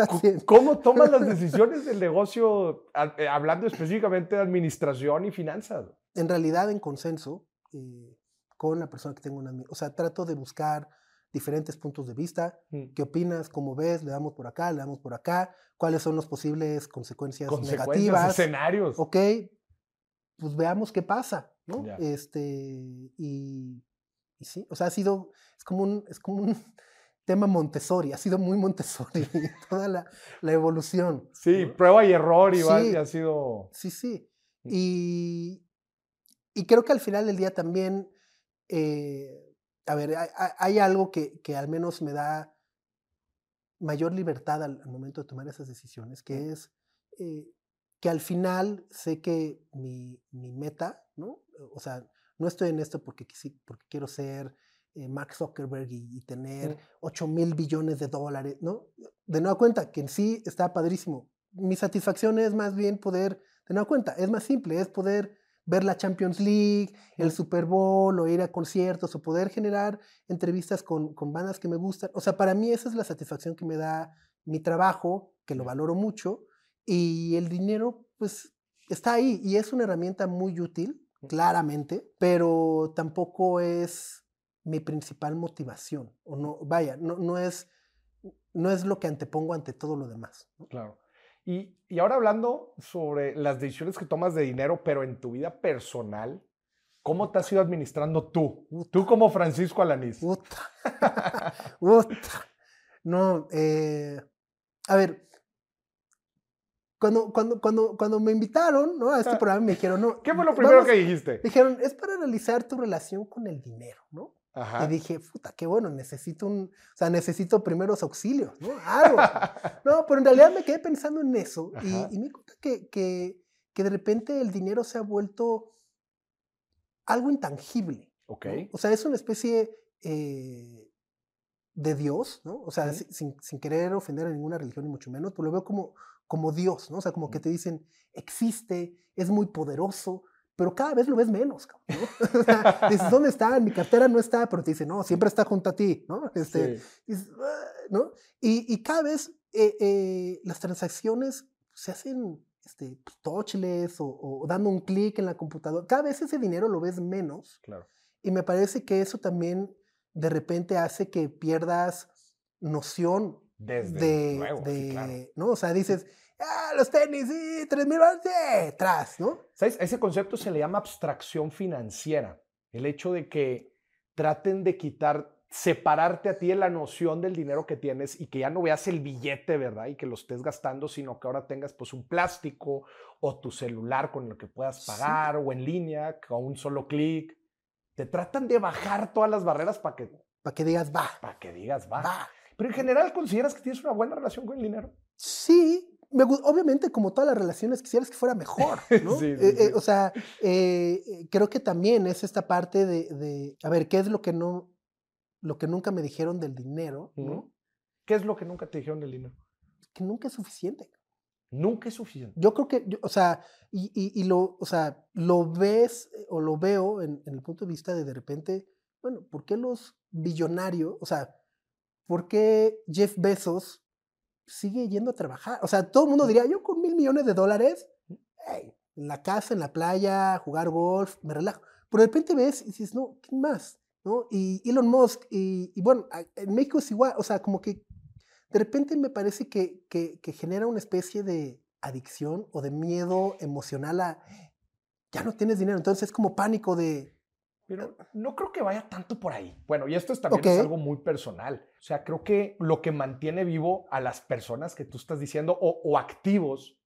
<laughs> ¿Cómo tomas las decisiones del negocio, eh, hablando específicamente de administración y finanzas? en realidad en consenso eh, con la persona que tengo una... O sea, trato de buscar diferentes puntos de vista. Mm. ¿Qué opinas? ¿Cómo ves? ¿Le damos por acá? ¿Le damos por acá? ¿Cuáles son las posibles consecuencias, Consecuencias, negativas? escenarios. Ok, pues veamos qué pasa, ¿no? Ya. Este, y, y sí, o sea, ha sido, es como un, es como un, <laughs> tema Montessori, ha sido muy Montessori <laughs> toda la, la evolución. Sí, prueba y error, Iván, Sí. y ha sido... Sí, sí. Y, y creo que al final del día también, eh, a ver, hay, hay- hay algo que, que al menos me da mayor libertad al, al momento de tomar esas decisiones, que es eh, que al final sé que mi, mi meta, ¿no? O sea, no estoy en esto porque, quisi- porque quiero ser eh, Mark Zuckerberg y, y tener 8 mil billones de dólares, ¿no? De nueva cuenta, que en sí está padrísimo. Mi satisfacción es más bien poder, de nueva cuenta, es más simple, es poder ver la Champions League, el Super Bowl, o ir a conciertos, o poder generar entrevistas con, con bandas que me gustan. O sea, para mí esa es la satisfacción que me da mi trabajo, que lo valoro mucho, y el dinero, pues, está ahí, y es una herramienta muy útil, claramente, pero tampoco es mi principal motivación, o no, vaya, no, no es, no es lo que antepongo ante todo lo demás. ¿no? Claro. Y, y ahora hablando sobre las decisiones que tomas de dinero, pero en tu vida personal, ¿cómo te has ido administrando tú? Tú como Francisco Alanís. Puta. <laughs> Puta. No, eh, a ver, cuando, cuando, cuando, cuando me invitaron ¿no? a este programa me dijeron, no. Ah. ¿Qué fue lo primero vamos- que dijiste? Dijeron, es para analizar tu relación con el dinero, ¿no? Ajá. Y dije, puta, qué bueno, necesito un, o sea, necesito primeros auxilios, ¿no? Algo. <laughs> no, pero en realidad me quedé pensando en eso y, me di cuenta que, que, que de repente el dinero se ha vuelto algo intangible. Ok. ¿no? O sea, es una especie eh, de Dios, ¿no? O sea, sin, sin querer ofender a ninguna religión, ni mucho menos, pero lo veo como, como Dios, ¿no? O sea, como que te dicen, existe, es muy poderoso, pero cada vez lo ves menos, cabrón, ¿no? <laughs> O sea, dices, ¿dónde está? En mi cartera no está, pero te dice, no, siempre está junto a ti, ¿no? <laughs> Este, Sí. dices, "Ah", ¿no? Y, y cada vez eh, eh, las transacciones se hacen este, pues, touchless o, o dando un clic en la computadora. Cada vez ese dinero lo ves menos Claro. y me parece que eso también de repente hace que pierdas noción Desde de, sí, claro. ¿no? O sea, dices, ah, los tenis, sí, tres mil dólares, sí, tras, ¿no? ¿Sabes? Ese concepto se le llama abstracción financiera. El hecho de que traten de quitar, separarte a ti de la noción del dinero que tienes y que ya no veas el billete, ¿verdad? Y que lo estés gastando, sino que ahora tengas pues un plástico o tu celular con el que puedas Sí. pagar o en línea con un solo clic. Te tratan de bajar todas las barreras para que, Para que digas, va, para que digas, va. va. Pero en general, ¿consideras que tienes una buena relación con el dinero? Sí, me obviamente como todas las relaciones quisieras que fuera mejor, <laughs> ¿no? Sí, sí, Eh, eh, sí. o sea, eh, creo que también es esta parte de, de, a ver, ¿qué es lo que no, lo que nunca me dijeron del dinero, ¿no? ¿Qué es lo que nunca te dijeron del dinero? Que nunca es suficiente. Nunca es suficiente. Yo creo que, yo- o sea, y, y- y lo, o sea, lo ves eh, o lo veo en, en el punto de vista de de repente, bueno, ¿por qué los billonarios, o sea, por qué Jeff Bezos sigue yendo a trabajar? O sea, todo el mundo diría, yo con mil millones de dólares, hey, en la casa, en la playa, jugar golf, me relajo. Pero de repente ves y dices, no, ¿quién más? ¿No? Y Elon Musk, y, y bueno, en México es igual, o sea, como que de repente me parece que, que, que genera una especie de adicción o de miedo emocional a ya no tienes dinero, entonces es como pánico de Pero no creo que vaya tanto por ahí. Bueno, y esto es, también es algo muy personal. O sea, creo que lo que mantiene vivo a las personas que tú estás diciendo o, o activos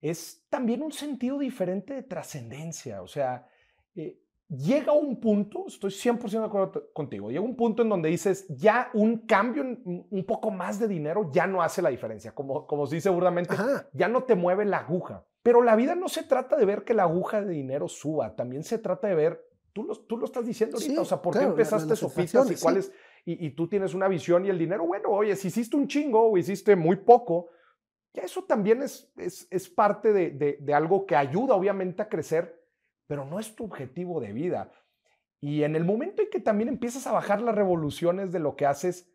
es también un sentido diferente de trascendencia. O sea, eh, llega un punto, estoy 100% de acuerdo contigo, llega un punto en donde dices, ya un cambio, un poco más de dinero ya no hace la diferencia. Como, como se dice burdamente, Ajá. ya no te mueve la aguja. Pero la vida no se trata de ver que la aguja de dinero suba, también se trata de ver, tú lo, tú lo estás diciendo ahorita, Sí, o sea, ¿por claro, qué empezaste las sopitas y sí. cuáles? Y, y tú tienes una visión y el dinero, bueno, oye, si hiciste un chingo o hiciste muy poco, ya eso también es, es, es parte de, de- de algo que ayuda obviamente a crecer, pero no es tu objetivo de vida. Y en el momento en que también empiezas a bajar las revoluciones de lo que haces,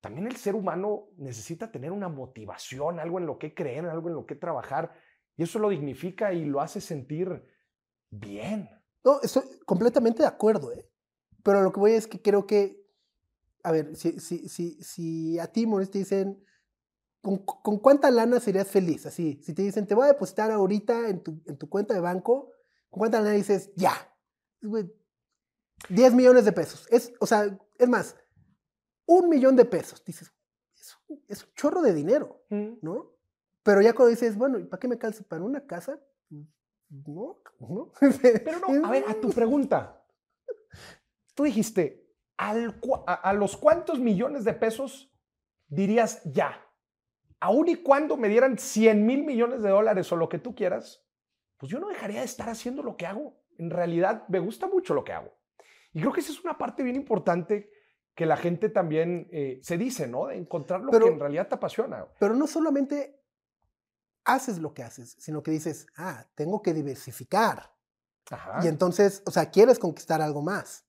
también el ser humano necesita tener una motivación, algo en lo que creer, algo en lo que trabajar, y eso lo dignifica y lo hace sentir bien. No, estoy completamente de acuerdo, ¿eh? Pero lo que voy es que creo que, a ver, si, si, si, si a ti, Maurice, te dicen, ¿con, con cuánta lana serías feliz? Así, si te dicen, te voy a depositar ahorita en tu, en tu cuenta de banco, ¿con cuánta lana dices, ya? Güey, 10 millones de pesos. Es, o sea, es más, un millón de pesos. Dices, es un, es un chorro de dinero, ¿no? Pero ya cuando dices, bueno, ¿y para qué me calza? ¿Para una casa? No, no. <laughs> Pero no, a ver, a tu pregunta. Tú dijiste, al a, a los cuántos millones de pesos dirías ya? Aún y cuando me dieran 100 mil millones de dólares o lo que tú quieras, pues yo no dejaría de estar haciendo lo que hago. En realidad, me gusta mucho lo que hago. Y creo que esa es una parte bien importante que la gente también eh, se dice, ¿no? De encontrar lo Pero- que en realidad te apasiona. Pero no solamente haces lo que haces, sino que dices, ah, tengo que diversificar. Ajá. Y entonces, o sea, quieres conquistar algo más.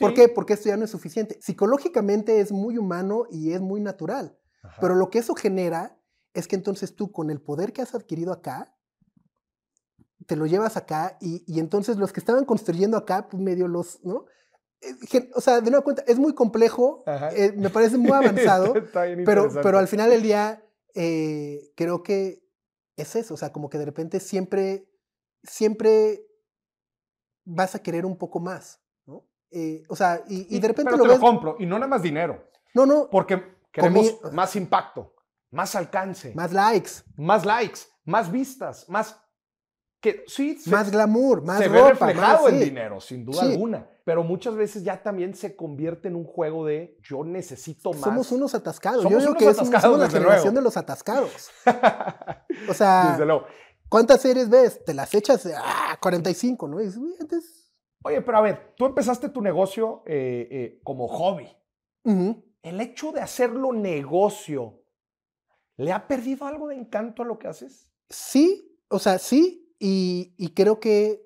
¿Por Sí. qué? Porque esto ya no es suficiente. Psicológicamente es muy humano y es muy natural. Ajá. Pero lo que eso genera es que entonces tú, con el poder que has adquirido acá, te lo llevas acá y, y entonces los que estaban construyendo acá, pues medio los, ¿no? Eh, O sea, de nueva cuenta, es muy complejo, eh, me parece muy <laughs> avanzado, Está pero, pero al final del día, eh, creo que es eso, o sea, como que de repente siempre, siempre vas a querer un poco más, ¿no? Eh, o sea, y, y de repente pero lo te ves... lo compro y no nada más dinero, No, no, porque queremos más impacto, más alcance, más, más likes, likes, más vistas, más que sí se, más glamour, más se ropa, ve reflejado más, en sí. dinero, sin duda Sí. alguna, pero muchas veces ya también se convierte en un juego de yo necesito más. Somos unos atascados. Somos Yo unos que atascados, somos la generación luego. de los atascados. <laughs> O sea, Desde luego. ¿cuántas series ves? Te las echas ah, 45, ¿no? Y dices, "Uy, antes- Oye, pero a ver, tú empezaste tu negocio eh, eh, como hobby. El hecho de hacerlo negocio, ¿le ha perdido algo de encanto a lo que haces? Sí, o sea, sí, y, y creo que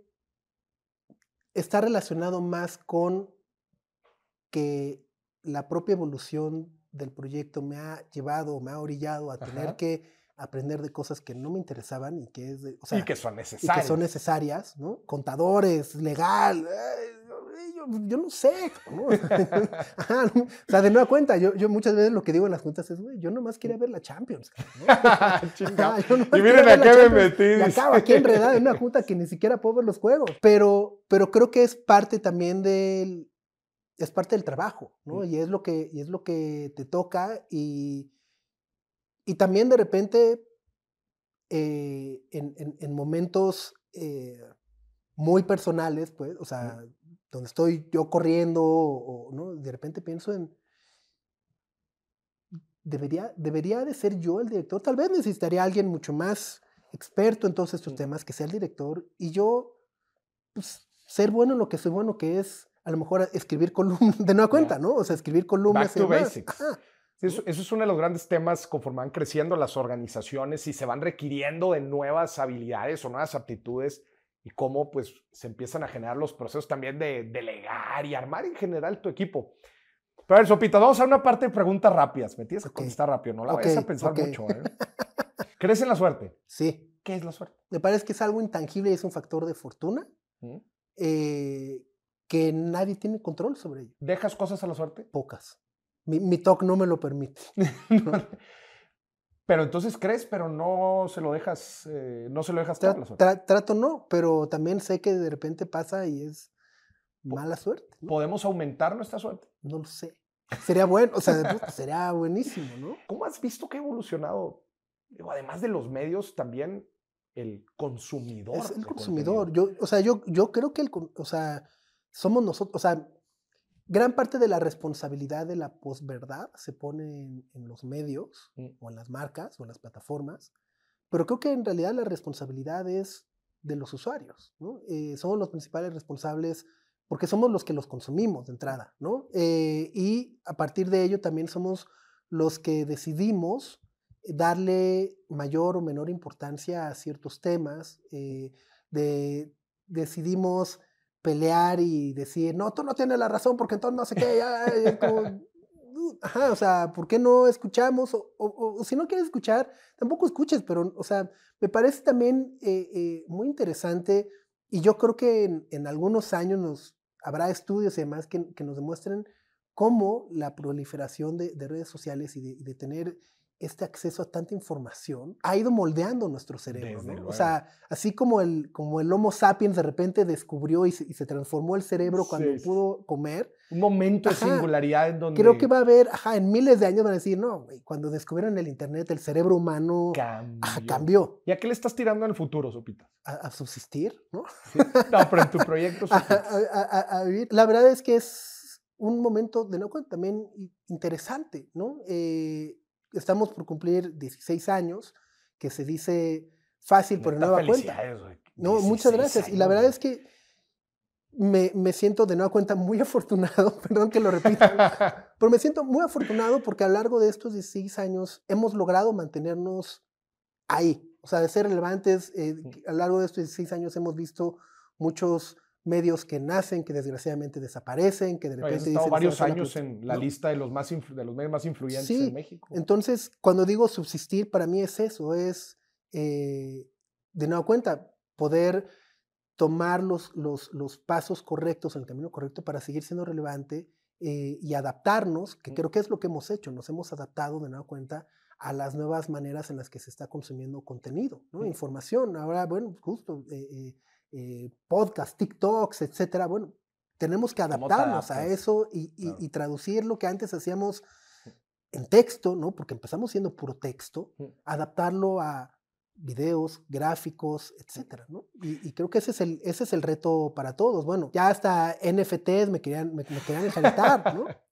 está relacionado más con que la propia evolución del proyecto me ha llevado, me ha orillado a tener que aprender de cosas que no me interesaban y que es de, o sea, y que son y necesarios. que son necesarias, ¿no? Contadores, legal, yo, yo no sé, ¿no? <laughs> Ajá, ¿no? O sea, de nueva cuenta, yo, yo muchas veces lo que digo en las juntas es, güey, yo nomás quería ver la Champions. ¿no? <laughs> Ajá, yo Y miren a qué me metí. Y acabo aquí enredado en una junta que ni siquiera puedo ver los juegos. Pero, pero creo que es parte también del, es parte del trabajo, ¿no? Y es lo que, y es lo que te toca y, y también de repente eh, en, en- en momentos eh, muy personales, pues, o sea, donde estoy yo corriendo o, ¿no? De repente pienso en, debería, debería de ser yo el director, tal vez necesitaría alguien mucho más experto en todos estos temas, que sea el director, y yo, pues, ser bueno en lo que soy bueno, que es a lo mejor escribir columnas, <laughs> de nueva cuenta, ¿no? O sea, escribir columnas Back y to demás. basics. Ajá. Eso, eso es uno de los grandes temas conforme van creciendo las organizaciones y se van requiriendo de nuevas habilidades o nuevas aptitudes y cómo pues se empiezan a generar los procesos también de delegar y armar en general tu equipo. Pero a ver, Sopita, vamos a una parte de preguntas rápidas. Me tienes que contestar rápido, no la vayas a pensar mucho. ¿eh? <laughs> ¿Crees en la suerte? Sí, ¿Qué es la suerte? me parece que es algo intangible y es un factor de fortuna ¿Mm? eh, que nadie tiene control sobre ello. ¿Dejas cosas a la suerte? Pocas. Mi, mi TOC no me lo permite. <laughs> pero entonces crees, pero no se lo dejas, eh, no se lo dejas Tra- la suerte. tra- trato no, pero también sé que de repente pasa y es mala suerte. ¿no? ¿Podemos aumentar nuestra suerte? No lo sé. Sería bueno, o sea, sería buenísimo, ¿no? ¿Cómo has visto que ha evolucionado? Digo, además de los medios, también el consumidor. Es el consumidor. contenido. Yo, o sea, yo, yo creo que el, o sea, somos nosotros, o sea, gran parte de la responsabilidad de la posverdad se pone en, en los medios Mm. o en las marcas o en las plataformas, pero creo que en realidad la responsabilidad es de los usuarios, ¿no? Eh, somos los principales responsables porque somos los que los consumimos de entrada, ¿no? Eh, y a partir de ello también somos los que decidimos darle mayor o menor importancia a ciertos temas, eh, de, decidimos pelear y decir, no, tú no tienes la razón porque entonces no sé qué, ya, como, "Uh, ajá, o sea, ¿por qué no escuchamos? O, o- si no quieres escuchar, tampoco escuches, pero, o sea, me parece también eh, eh, muy interesante y yo creo que en, en algunos años nos, habrá estudios y demás que, que nos demuestren cómo la proliferación de, de redes sociales y de tener este acceso a tanta información ha ido moldeando nuestro cerebro. ¿no? O sea, así como el, como el Homo sapiens de repente descubrió y se, y se transformó el cerebro cuando Sí, sí. pudo comer, Un momento de singularidad en donde creo que va a haber, ajá, en miles de años van a decir, no, güey, cuando descubrieron el Internet, el cerebro humano cambió. ajá, cambió ¿Y a qué le estás tirando en el futuro, Sopita? a, a subsistir, ¿no? No, pero en tu proyecto. <laughs> a, a- vivir. La verdad es que es un momento de no también interesante, ¿no? Eh, estamos por cumplir 16 años, que se dice fácil, pero da cuenta. No, muchas 16 gracias. Y la años, verdad es que me, me siento de nueva cuenta muy <laughs> afortunado, perdón que lo repita, <laughs> pero me siento muy afortunado porque a lo largo de estos 16 años hemos logrado mantenernos ahí, o sea, de ser relevantes. eh, que a lo largo de estos 16 años hemos visto muchos medios que nacen, que desgraciadamente desaparecen, que de y has repente estado dicen, varios "Esta es la años pro-", en la ¿no? lista de los, más de los medios más influyentes Sí, en México. Entonces, cuando digo subsistir, para mí es eso, es eh, de nueva cuenta, poder tomar los, los, los pasos correctos en el camino correcto para seguir siendo relevante eh, y adaptarnos, que Mm. creo que es lo que hemos hecho, nos hemos adaptado de nueva cuenta a las nuevas maneras en las que se está consumiendo contenido, ¿no? Mm. información. Ahora, bueno, justo eh, eh, eh, podcast, TikToks, etcétera. Bueno, tenemos que ¿Cómo te adaptarnos a adaptas? eso y, y- Claro. y traducir lo que antes hacíamos en texto, ¿no? Porque empezamos siendo puro texto, Mm. adaptarlo a videos, gráficos, etcétera, ¿no? Y, y creo que ese es el ese es el reto para todos. Bueno, ya hasta NFTs me querían me, me querían ¿no? <laughs>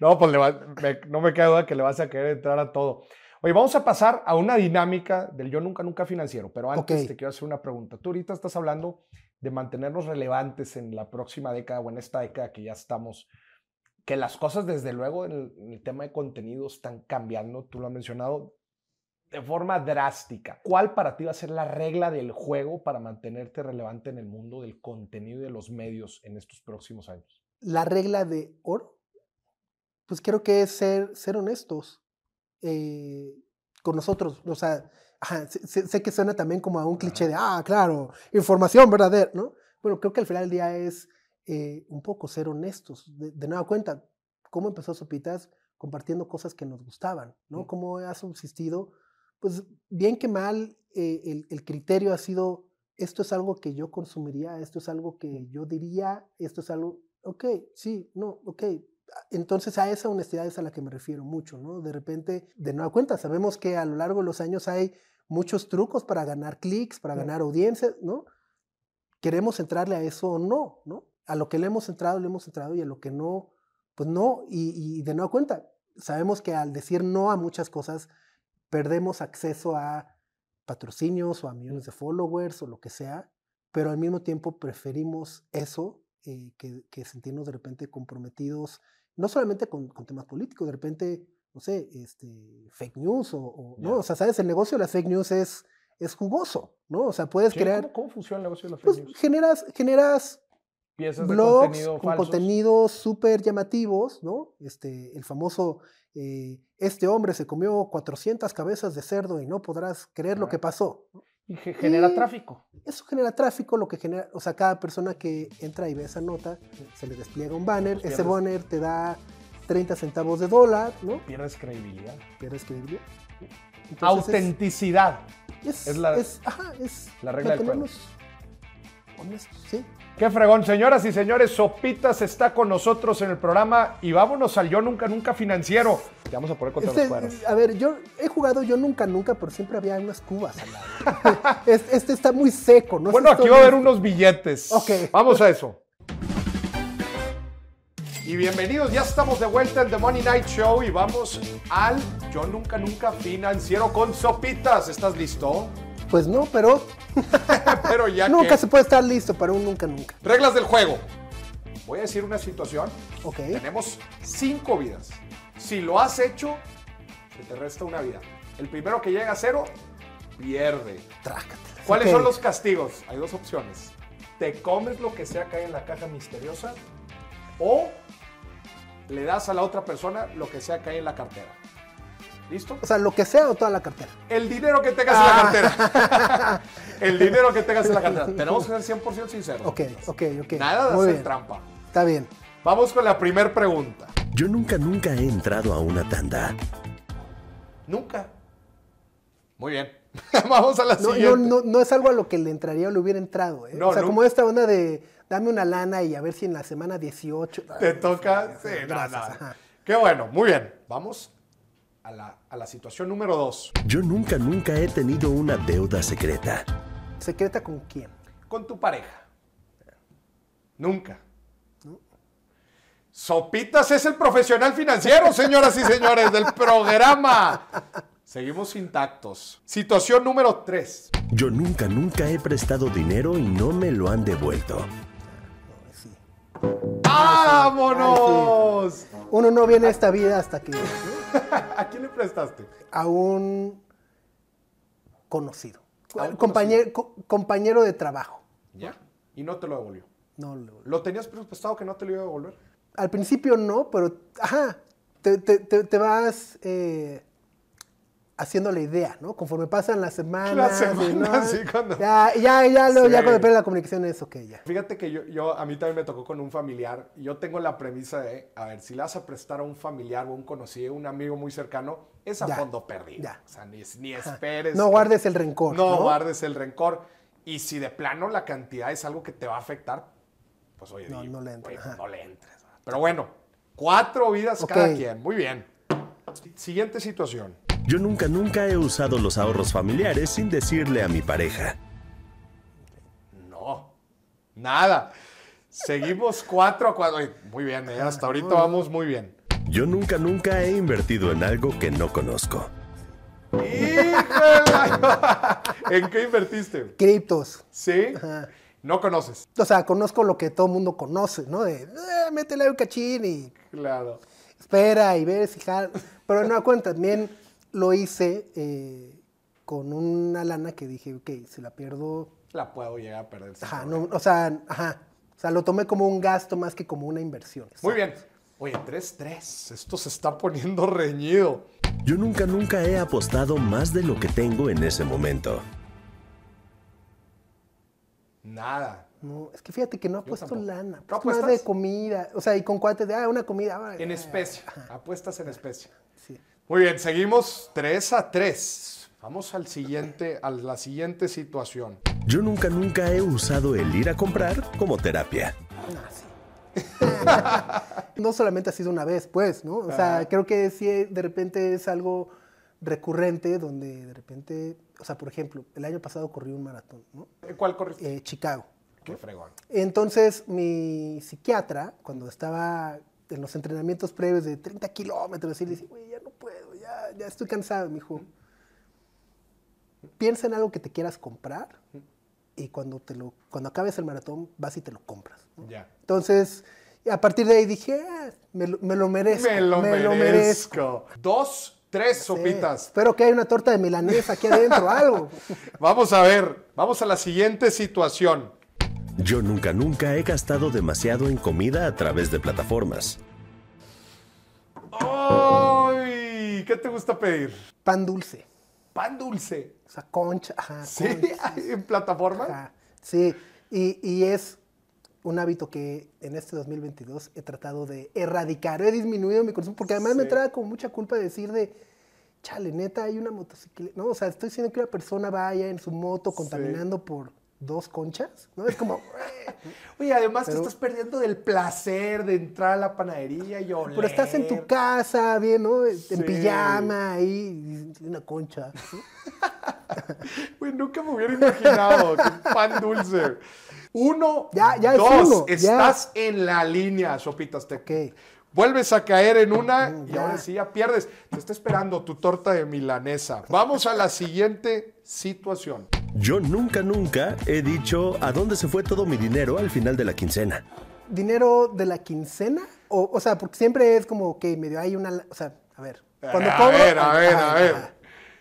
No, pues le va- me- no me queda duda que le vas a querer entrar a todo. Oye, vamos a pasar a una dinámica del yo nunca, nunca financiero, pero antes te quiero hacer una pregunta. Tú ahorita estás hablando de mantenernos relevantes en la próxima década o en esta década que ya estamos, que las cosas desde luego en el, en el tema de contenido están cambiando, tú lo has mencionado, de forma drástica. ¿Cuál para ti va a ser la regla del juego para mantenerte relevante en el mundo del contenido y de los medios en estos próximos años? La regla de oro, pues creo que es ser, ser honestos eh, con nosotros. O sea, ajá, sé, sé- que suena también como a un cliché de, ah, claro, información verdadera, ¿no? Bueno, creo que al final del día es eh, un poco ser honestos. De, de nueva cuenta, ¿cómo empezó Sopitas? Compartiendo cosas que nos gustaban, ¿no? ¿Cómo ha subsistido? Pues bien que mal, eh, el, el criterio ha sido, esto es algo que yo consumiría, esto es algo que yo diría, esto es algo, ok, sí, no, ok. Entonces a esa honestidad es a la que me refiero mucho, ¿no? De repente, de nueva cuenta, sabemos que a lo largo de los años hay muchos trucos para ganar clics, para ganar audiencia, ¿no? ¿Queremos entrarle a eso o no, no? A lo que le hemos entrado, le hemos entrado y a lo que no, pues no. Y, y de nueva cuenta, sabemos que al decir no a muchas cosas, perdemos acceso a patrocinios o a millones de followers o lo que sea, pero al mismo tiempo preferimos eso eh, que, que sentirnos de repente comprometidos, no solamente con, con temas políticos, de repente, no sé, este, fake news o. ¿no? O sea, ¿sabes? El negocio de las fake news es, es jugoso, ¿no? O sea, puedes crear, ¿Cómo, cómo funciona el negocio de las pues fake news? generas, generas Piezas de blogs contenido con falsos. contenidos súper llamativos, ¿no? Este, el famoso, eh, este hombre se comió 400 cabezas de cerdo y no podrás creer lo que pasó. ¿no? Y ge- genera Y- tráfico. Eso genera tráfico, lo que genera, o sea, cada persona que entra y ve esa nota, se le despliega un banner, ese pierdes- banner te da 30 centavos de dólar, ¿no? Pierdes credibilidad. Pierdes credibilidad. Autenticidad. Es, es la- es- ajá, es la regla del juego. honestos, sí. Qué fregón, señoras y señores. Sopitas está con nosotros en el programa y vámonos al Yo Nunca Nunca Financiero. Te vamos a poner contra Este, los cuadros. a ver, yo he jugado yo nunca, nunca, pero siempre había unas cubas al lado. <laughs> este, este está muy seco, ¿no? Bueno, si aquí va a haber unos billetes. Ok. Vamos a eso. Y bienvenidos, ya estamos de vuelta en The Money Night Show y vamos al Yo Nunca Nunca Financiero con Sopitas. ¿Estás listo? Pues no, pero <laughs> Pero ya <laughs> nunca que... se puede estar listo para un nunca, nunca. Reglas del juego. Voy a decir una situación. Ok. Tenemos cinco vidas. Si lo has hecho, se te resta una vida. El primero que llega a cero, pierde. Trácatelas. ¿Cuáles son los castigos? Hay dos opciones. Te comes lo que sea que hay en la caja misteriosa o le das a la otra persona lo que sea que hay en la cartera. ¿Listo? O sea, lo que sea o toda la cartera. El dinero que tengas en la cartera. <laughs> El dinero que tengas en la cartera. Tenemos que ser 100% sinceros. Ok, ok, ok. Nada de Muy hacer bien. trampa. Está bien. Vamos con la primera pregunta. Yo nunca, nunca he entrado a una tanda. Nunca. Muy bien. <laughs> Vamos a la No, siguiente. no, no, no es algo a lo que le entraría o le hubiera entrado. ¿eh? No, o sea, como esta onda de dame una lana y a ver si en la semana 18. Te toca. Sí, ajá. Qué bueno, muy bien. Vamos a la, a la situación número dos. Yo nunca, nunca he tenido una deuda secreta. ¿Secreta con quién? Con tu pareja. Nunca. Sopitas es el profesional financiero, señoras y señores, del programa. Seguimos intactos. Situación número tres. Yo nunca, nunca he prestado dinero y no me lo han devuelto. ¡Vámonos! Uno no viene a esta vida hasta que ¿A quién le prestaste? a un conocido, A un compañero, co- compañero de trabajo. Ya. Y no te lo devolvió. No, lo- ¿Lo tenías presupuestado que no te lo iba a devolver? al principio no, pero ajá, te, te- te- te vas eh, haciendo la idea, ¿no? Conforme pasan las semanas. Las semanas, ¿no? sí, cuando- Ya, ya, ya, ya Sí. cuando pierde la comunicación es ok, ya. Fíjate que yo, yo, a mí también me tocó con un familiar. Yo tengo la premisa de, a ver, si le vas a prestar a un familiar o un conocido, un amigo muy cercano, es a Ya, fondo perdido. ya. O sea, ni, ni esperes. No que- guardes el rencor. No, No, guardes el rencor. Y si de plano la cantidad es algo que te va a afectar, pues oye, No, no le entres, oye, no le entres. Pero bueno, cuatro vidas cada quien. Muy bien. Siguiente situación. Yo nunca, nunca he usado los ahorros familiares sin decirle a mi pareja. No, nada. Seguimos cuatro a cuatro. Oye, Muy bien, eh, hasta ahorita vamos muy bien. Yo nunca, nunca he invertido en algo que no conozco. ¿En qué invertiste? Criptos. ¿Sí? Ajá. No conoces. O sea, conozco lo que todo el mundo conoce, ¿no? De, eh, métele un cachín y Claro. espera y ves y jala. Pero no, cuenta, también lo hice eh, con una lana que dije, ok, si la pierdo, La puedo llegar a perder. ajá, no, o sea, ajá. O sea, lo tomé como un gasto más que como una inversión. Muy bien. Oye, 3-3. Esto se está poniendo reñido. Yo nunca, nunca he apostado más de lo que tengo en ese momento. Nada. No, es que fíjate que no ha puesto tampoco. lana. ¿No pues más apuestas? de comida. O sea, y con cuates de, ah, una comida. ah, En ah, especie. Apuestas en especie. Sí. Muy bien, seguimos 3 a 3. Vamos al siguiente, a la siguiente situación. Yo nunca, nunca he usado el ir a comprar como terapia. <laughs> No solamente ha sido una vez, pues, ¿no? O sea, creo que sí, de repente es algo recurrente donde de repente, o sea, por ejemplo, el año pasado corrí un maratón, ¿no? ¿Cuál corriste? Eh, Chicago. Qué fregón. Entonces, mi psiquiatra, cuando estaba en los entrenamientos previos de 30 kilómetros, así le decía, güey, ya no puedo, ya, ya estoy cansado. Me dijo, piensa en algo que te quieras comprar y cuando, te lo, cuando acabes el maratón vas y te lo compras. ¿no? Ya. Entonces, a partir de ahí dije, "Ah, me, lo, me lo merezco. Me lo merezco". merezco. Dos, tres Sí, sopitas. Espero que haya una torta de milanesa aquí adentro, algo. <laughs> Vamos a ver, vamos a la siguiente situación. Yo nunca, nunca he gastado demasiado en comida a través de plataformas. ¡Ay! ¿Qué te gusta pedir? Pan dulce. Pan dulce. O sea, concha. Ajá, ¿Sí? concha. <laughs> ¿En plataforma? Ajá, Sí, y, y es un hábito que en este 2022 he tratado de erradicar. He disminuido mi consumo, porque además me entraba con mucha culpa decir de, chale, neta, hay una motocicleta. No, o sea, estoy diciendo que una persona vaya en su moto contaminando por dos conchas, ¿no? Es como, <laughs> Oye, además Pero- te estás perdiendo del placer de entrar a la panadería y oler. pero estás en tu casa, bien, ¿no? En Sí. pijama, ahí, una concha. ¿no? <laughs> Güey, nunca me hubiera imaginado que pan dulce. Uno, Ya, ya es dos, uno, ya. estás en la línea, Sopitas. Te Ok. Vuelves a caer en una Mm, y ahora sí ya pierdes. Te está esperando tu torta de milanesa. Vamos a la siguiente situación. Yo nunca, nunca he dicho a dónde se fue todo mi dinero al final de la quincena. ¿Dinero de la quincena? O, o sea, porque siempre es como que medio hay una... O sea, a ver. Cuando A cobro... ver, a ver, a ver.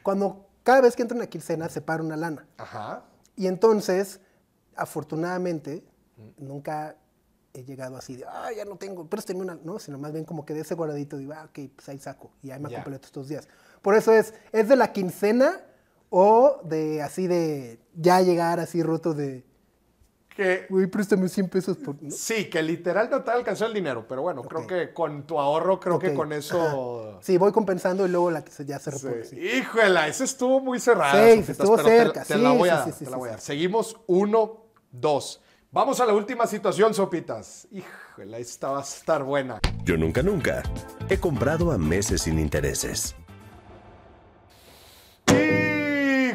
Cuando cada vez que entra una quincena separa una lana. Ajá. Y entonces, afortunadamente, nunca he llegado así de, ah, ya no tengo, préstame una, no, sino más bien como que de ese guardadito digo, ah, ok, pues ahí saco y ahí me Ya. completo estos días. Por eso es, es de la quincena o de así de ya llegar así roto de, que Güey, préstame 100 pesos por... ¿no? sí, que literal no te alcanzó el dinero, pero bueno, creo que con tu ahorro, creo que con eso... <laughs> Sí, voy compensando y luego la que se- ya se Sí. repone. sí. Híjole, ese estuvo muy cerrado. Sí, Sofitas, estuvo pero te la- cerca, Te, sí, la voy a sí, dar, sí, sí, te la sí, voy a dar. sí. Seguimos uno, dos. Vamos a la última situación, Sopitas. Híjole, esta va a estar buena. Yo nunca nunca he comprado a meses sin intereses.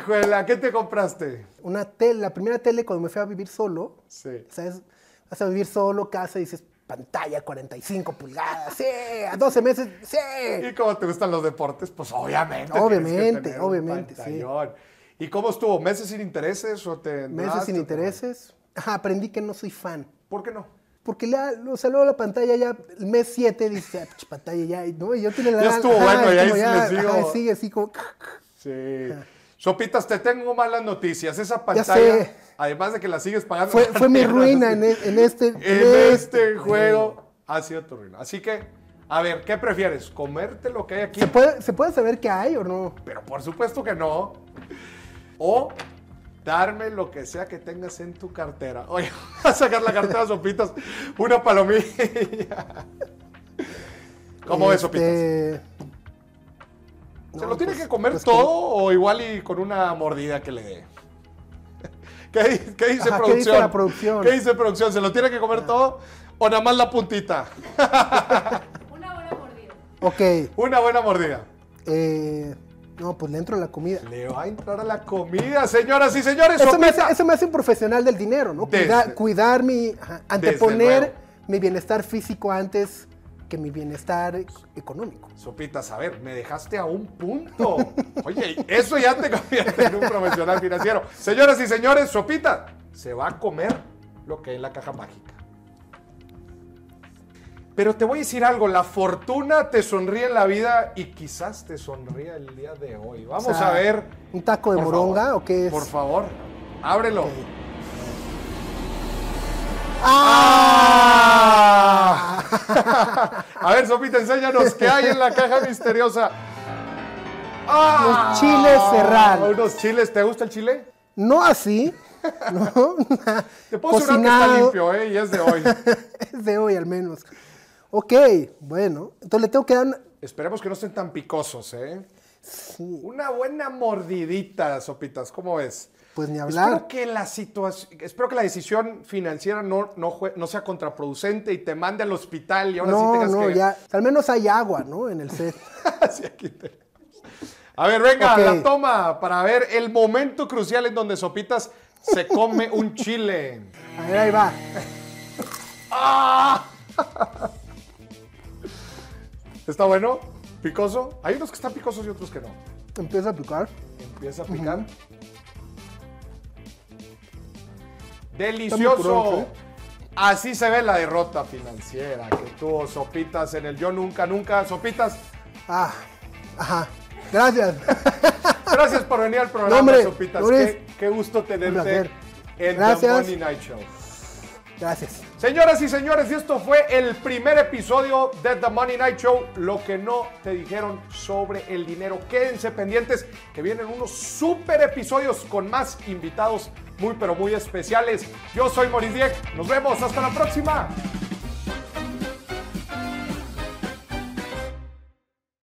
Híjole, ¿qué te compraste? Una tele, la primera tele cuando me fui a vivir solo, Sí. ¿sabes? Vas a vivir solo, casa, y dices, pantalla 45 pulgadas, sí, a 12 meses, sí. ¿Y cómo te gustan los deportes? Pues obviamente. tienes que Obviamente, tener un obviamente, sí. pantallón. ¿Y cómo estuvo? ¿Meses sin intereses o te Meses sin intereses. Ajá, aprendí que no soy fan. ¿Por qué no? Porque la, o sea, luego la pantalla ya, el mes 7, dice, ah, pantalla ya, no, y yo tiene la Ya estuvo bueno, y ahí sí sigo. ajá, sigue así como, <laughs> Sí. Sopitas, te tengo malas noticias. Esa pantalla, además de que la sigues pagando. fue, <laughs> fue mi ruina en, e- en este, En este juego ha sido tu ruina. Así que, a ver, ¿qué prefieres? ¿Comerte lo que hay aquí? ¿Se puede, ¿Se puede saber qué hay o no? Pero por supuesto que no. O darme lo que sea que tengas en tu cartera. <laughs> Oye, a sacar la cartera, Sopitas. Una palomilla. <laughs> ¿Cómo ves, Sopitas? ¿Se no, lo tiene pues- que comer pues todo o igual y con una mordida que le dé? <laughs> ¿Qué, di- qué dice Ajá, ¿qué producción? dice la producción? Ah. ¿Qué dice producción? ¿Se lo tiene que comer todo o nada más la puntita? <laughs> <laughs> Ok, Una buena mordida. eh, no, pues le entro a la comida. Le va a entrar a la comida, señoras y señores. Eso me, hace, eso me hace un profesional del dinero, ¿no? Desde- Cuidar, cuidar mi, ajá, anteponer mi bienestar físico antes que mi bienestar e- económico. Sopitas, a ver, me dejaste a un punto. Oye, eso ya te convierte en un profesional financiero. Señoras y señores, Sopita se va a comer lo que hay en la caja mágica. Pero te voy a decir algo, la fortuna te sonríe en la vida y quizás te sonría el día de hoy. Vamos O sea, a ver. ¿Un taco de moronga favor, o qué es? Por favor, ábrelo. ¡Ah! <laughs> a ver, Sopita, enséñanos qué hay en la caja misteriosa. ¡Ah! Los chiles serrano. Unos chiles, ¿te gusta el chile? No así, <laughs> ¿no? Te puedo asegurar que está limpio, ¿eh? Y es de hoy. <laughs> es de hoy al menos. Ok, bueno. Entonces le tengo que dar... Esperemos que no estén tan picosos, ¿eh? Una buena mordidita, Sopitas, ¿cómo ves? Pues ni hablar. Espero que la situación, espero que la decisión financiera no, no, sea contraproducente y te mande al hospital y ahora sí tengas no, que... ya. Al menos hay agua, ¿no? En el set. <laughs> Sí, aquí tenemos. A ver, venga, la toma para ver el momento crucial en donde Sopitas se come un <laughs> chile. A ver, ahí va. ¡Ah! ¿Está bueno? ¿Picoso? Hay unos que están picosos y otros que no. Empieza a picar. Empieza a picar. Delicioso. Así se ve la derrota financiera que tuvo Sopitas en el Yo Nunca Nunca. Sopitas, Ah, ajá. Gracias. <laughs> gracias por venir al programa, No, hombre, Sopitas. Luis, Qué, qué gusto tenerte en The Gracias. Money Night Show. Gracias. Señoras y señores, y esto fue el primer episodio de The Money Night Show. Lo que no te dijeron sobre el dinero. Quédense pendientes que vienen unos super episodios con más invitados muy pero muy especiales. Yo soy Maurice Dieck. Nos vemos. Hasta la próxima.